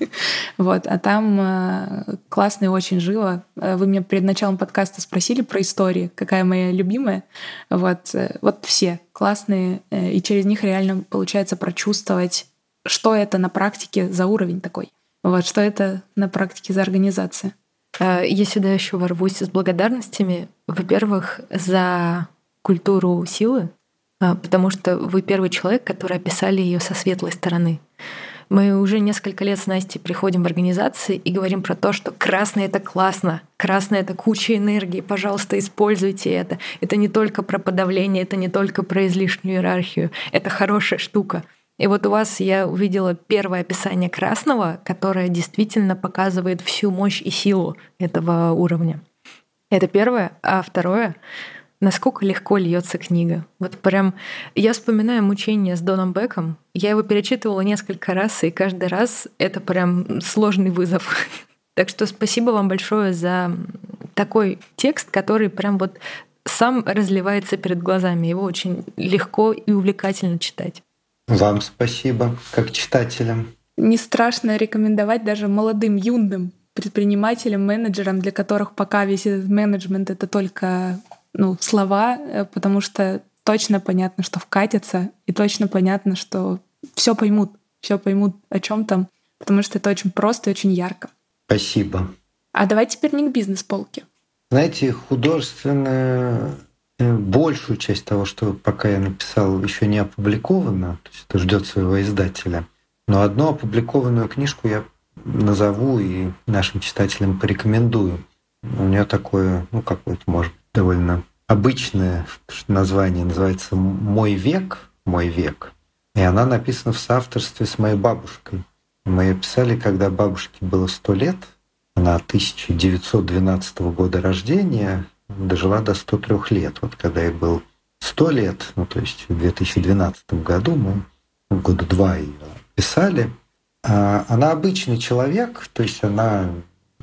вот, а там э, классно и очень живо. Э, вы меня перед началом подкаста спросили про истории, какая моя любимая. Вот, вот все классные, и через них реально получается прочувствовать, что это на практике за уровень такой. Вот, что это на практике за организация. Я сюда еще ворвусь с благодарностями. Во-первых, за культуру силы, а, потому что вы первый человек, который описали ее со светлой стороны. Мы уже несколько лет с Настей приходим в организации и говорим про то, что красное — это классно, красное — это куча энергии, пожалуйста, используйте это. Это не только про подавление, это не только про излишнюю иерархию, это хорошая штука. И вот у вас я увидела первое описание красного, которое действительно показывает всю мощь и силу этого уровня. Это первое. А второе, насколько легко льется книга. Вот прям я вспоминаю мучение с Доном Беком. Я его перечитывала несколько раз, и каждый раз это прям сложный вызов. Так что спасибо вам большое за такой текст, который прям вот сам разливается перед глазами. Его очень легко и увлекательно читать. Вам спасибо, как читателям. Не страшно рекомендовать даже молодым, юным предпринимателям, менеджерам, для которых пока весь этот менеджмент — это только ну, слова, э, потому что точно понятно, что вкатится, и точно понятно, что все поймут, все поймут, о чем там, потому что это очень просто и очень ярко. Спасибо. А давай теперь не к бизнес-полке. Знаете, художественная э, большую часть того, что пока я написал, еще не опубликовано, то есть это ждет своего издателя. Но одну опубликованную книжку я назову и нашим читателям порекомендую. У нее такое, ну, какое-то, может довольно обычное название, называется «Мой век», «Мой век». И она написана в соавторстве с моей бабушкой. Мы ее писали, когда бабушке было сто лет. Она 1912 года рождения, дожила до 103 лет. Вот когда ей был 100 лет, ну то есть в 2012 году мы года два ее писали. А она обычный человек, то есть она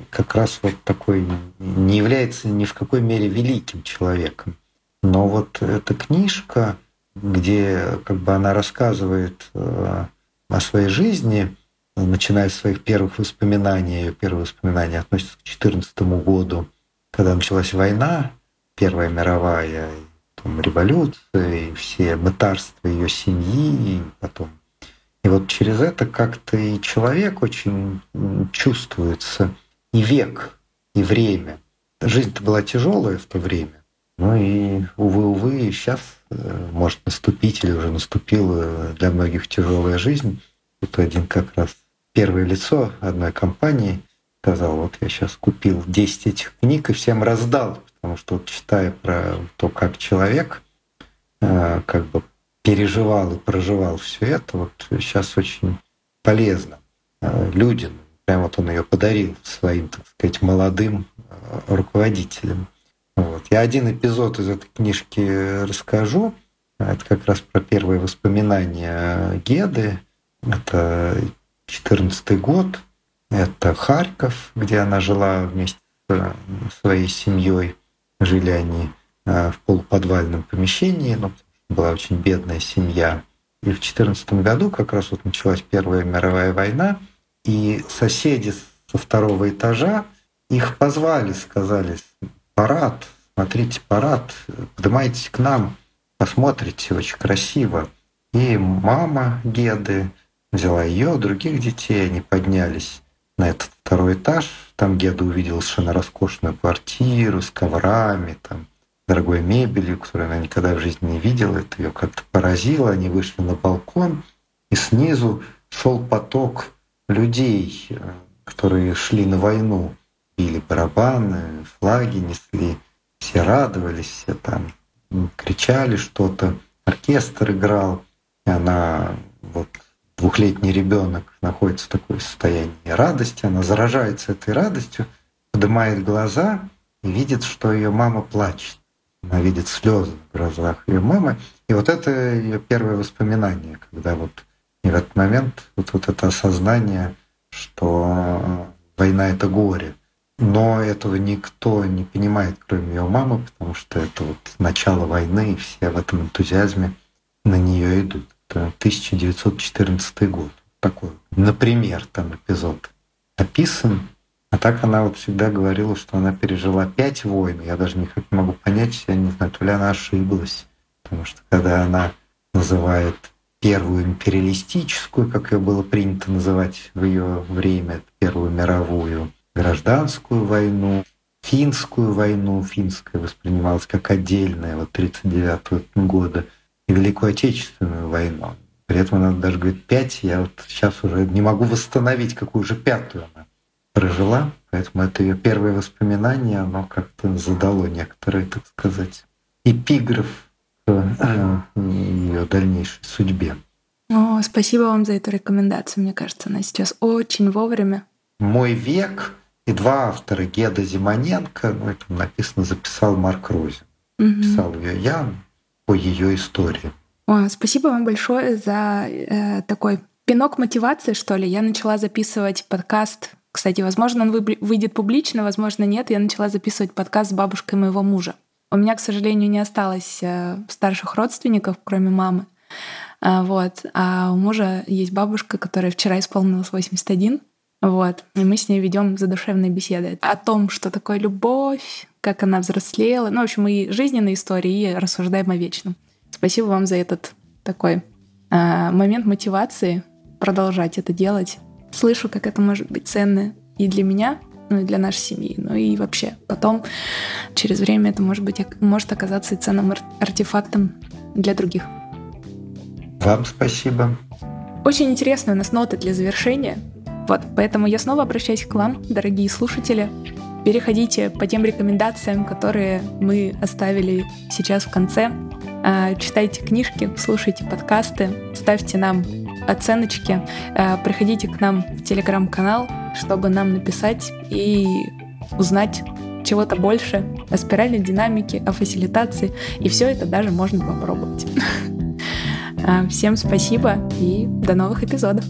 как раз вот такой не является ни в какой мере великим человеком. Но вот эта книжка, где как бы она рассказывает э, о своей жизни, начиная с своих первых воспоминаний, ее первые воспоминания относятся к 2014 году, когда началась война, Первая мировая, потом революция, и все мытарства ее семьи, и потом и вот через это как-то и человек очень чувствуется и век, и время. Жизнь-то была тяжелая в то время. Ну и, увы, увы, сейчас э, может наступить или уже наступила для многих тяжелая жизнь. Тут один как раз первое лицо одной компании сказал, вот я сейчас купил 10 этих книг и всем раздал, потому что вот читая про то, как человек э, как бы переживал и проживал все это, вот сейчас очень полезно э, людям, Прям вот он ее подарил своим, так сказать, молодым э, руководителям. Вот. Я один эпизод из этой книжки расскажу. Это как раз про первые воспоминания Геды. Это 14 год. Это Харьков, где она жила вместе с своей семьей. Жили они э, в полуподвальном помещении, но была очень бедная семья. И в 2014 году как раз вот началась Первая мировая война, и соседи со второго этажа их позвали, сказали, парад, смотрите парад, поднимайтесь к нам, посмотрите, очень красиво. И мама Геды взяла ее, других детей, они поднялись на этот второй этаж. Там Геда увидела совершенно роскошную квартиру с коврами, там, дорогой мебелью, которую она никогда в жизни не видела. Это ее как-то поразило. Они вышли на балкон, и снизу шел поток людей, которые шли на войну, били барабаны, флаги несли, все радовались, все там кричали что-то, оркестр играл, и она вот двухлетний ребенок находится в такой состоянии радости, она заражается этой радостью, поднимает глаза и видит, что ее мама плачет. Она видит слезы в глазах ее мамы. И вот это ее первое воспоминание, когда вот и в этот момент вот, вот это осознание, что война — это горе. Но этого никто не понимает, кроме ее мамы, потому что это вот начало войны, и все в этом энтузиазме на нее идут. Это 1914 год. Такой, например, там эпизод описан. А так она вот всегда говорила, что она пережила пять войн. Я даже никак не могу понять, я не знаю, то ли она ошиблась. Потому что когда она называет первую империалистическую, как ее было принято называть в ее время, Первую мировую, гражданскую войну, финскую войну, финская воспринималась как отдельная, вот 1939 года, и Великую Отечественную войну. При этом она даже говорит пять, я вот сейчас уже не могу восстановить, какую же пятую она прожила, поэтому это ее первое воспоминание, оно как-то задало некоторые, так сказать, эпиграф к ее дальнейшей судьбе. О, спасибо вам за эту рекомендацию. Мне кажется, она сейчас очень вовремя. «Мой век» и два автора, Геда Зимоненко, ну, это написано, записал Марк Розин. Угу. Писал ее Ян по ее истории. О, спасибо вам большое за э, такой пинок мотивации, что ли. Я начала записывать подкаст. Кстати, возможно, он выйдет публично, возможно, нет. Я начала записывать подкаст с бабушкой моего мужа. У меня, к сожалению, не осталось э, старших родственников, кроме мамы. А, вот. А у мужа есть бабушка, которая вчера исполнилась 81. Вот. И мы с ней ведем задушевные беседы о том, что такое любовь, как она взрослела. Ну, в общем, и жизненные истории, и рассуждаем о вечном. Спасибо вам за этот такой э, момент мотивации продолжать это делать. Слышу, как это может быть ценно и для меня, ну и для нашей семьи, ну и вообще. Потом, через время, это может быть может оказаться и ценным артефактом для других. Вам спасибо. Очень интересные у нас ноты для завершения. Вот, поэтому я снова обращаюсь к вам, дорогие слушатели. Переходите по тем рекомендациям, которые мы оставили сейчас в конце. А, читайте книжки, слушайте подкасты, ставьте нам оценочки, а, приходите к нам в телеграм-канал, чтобы нам написать и узнать чего-то больше о спиральной динамике, о фасилитации. И все это даже можно попробовать. А, всем спасибо и до новых эпизодов.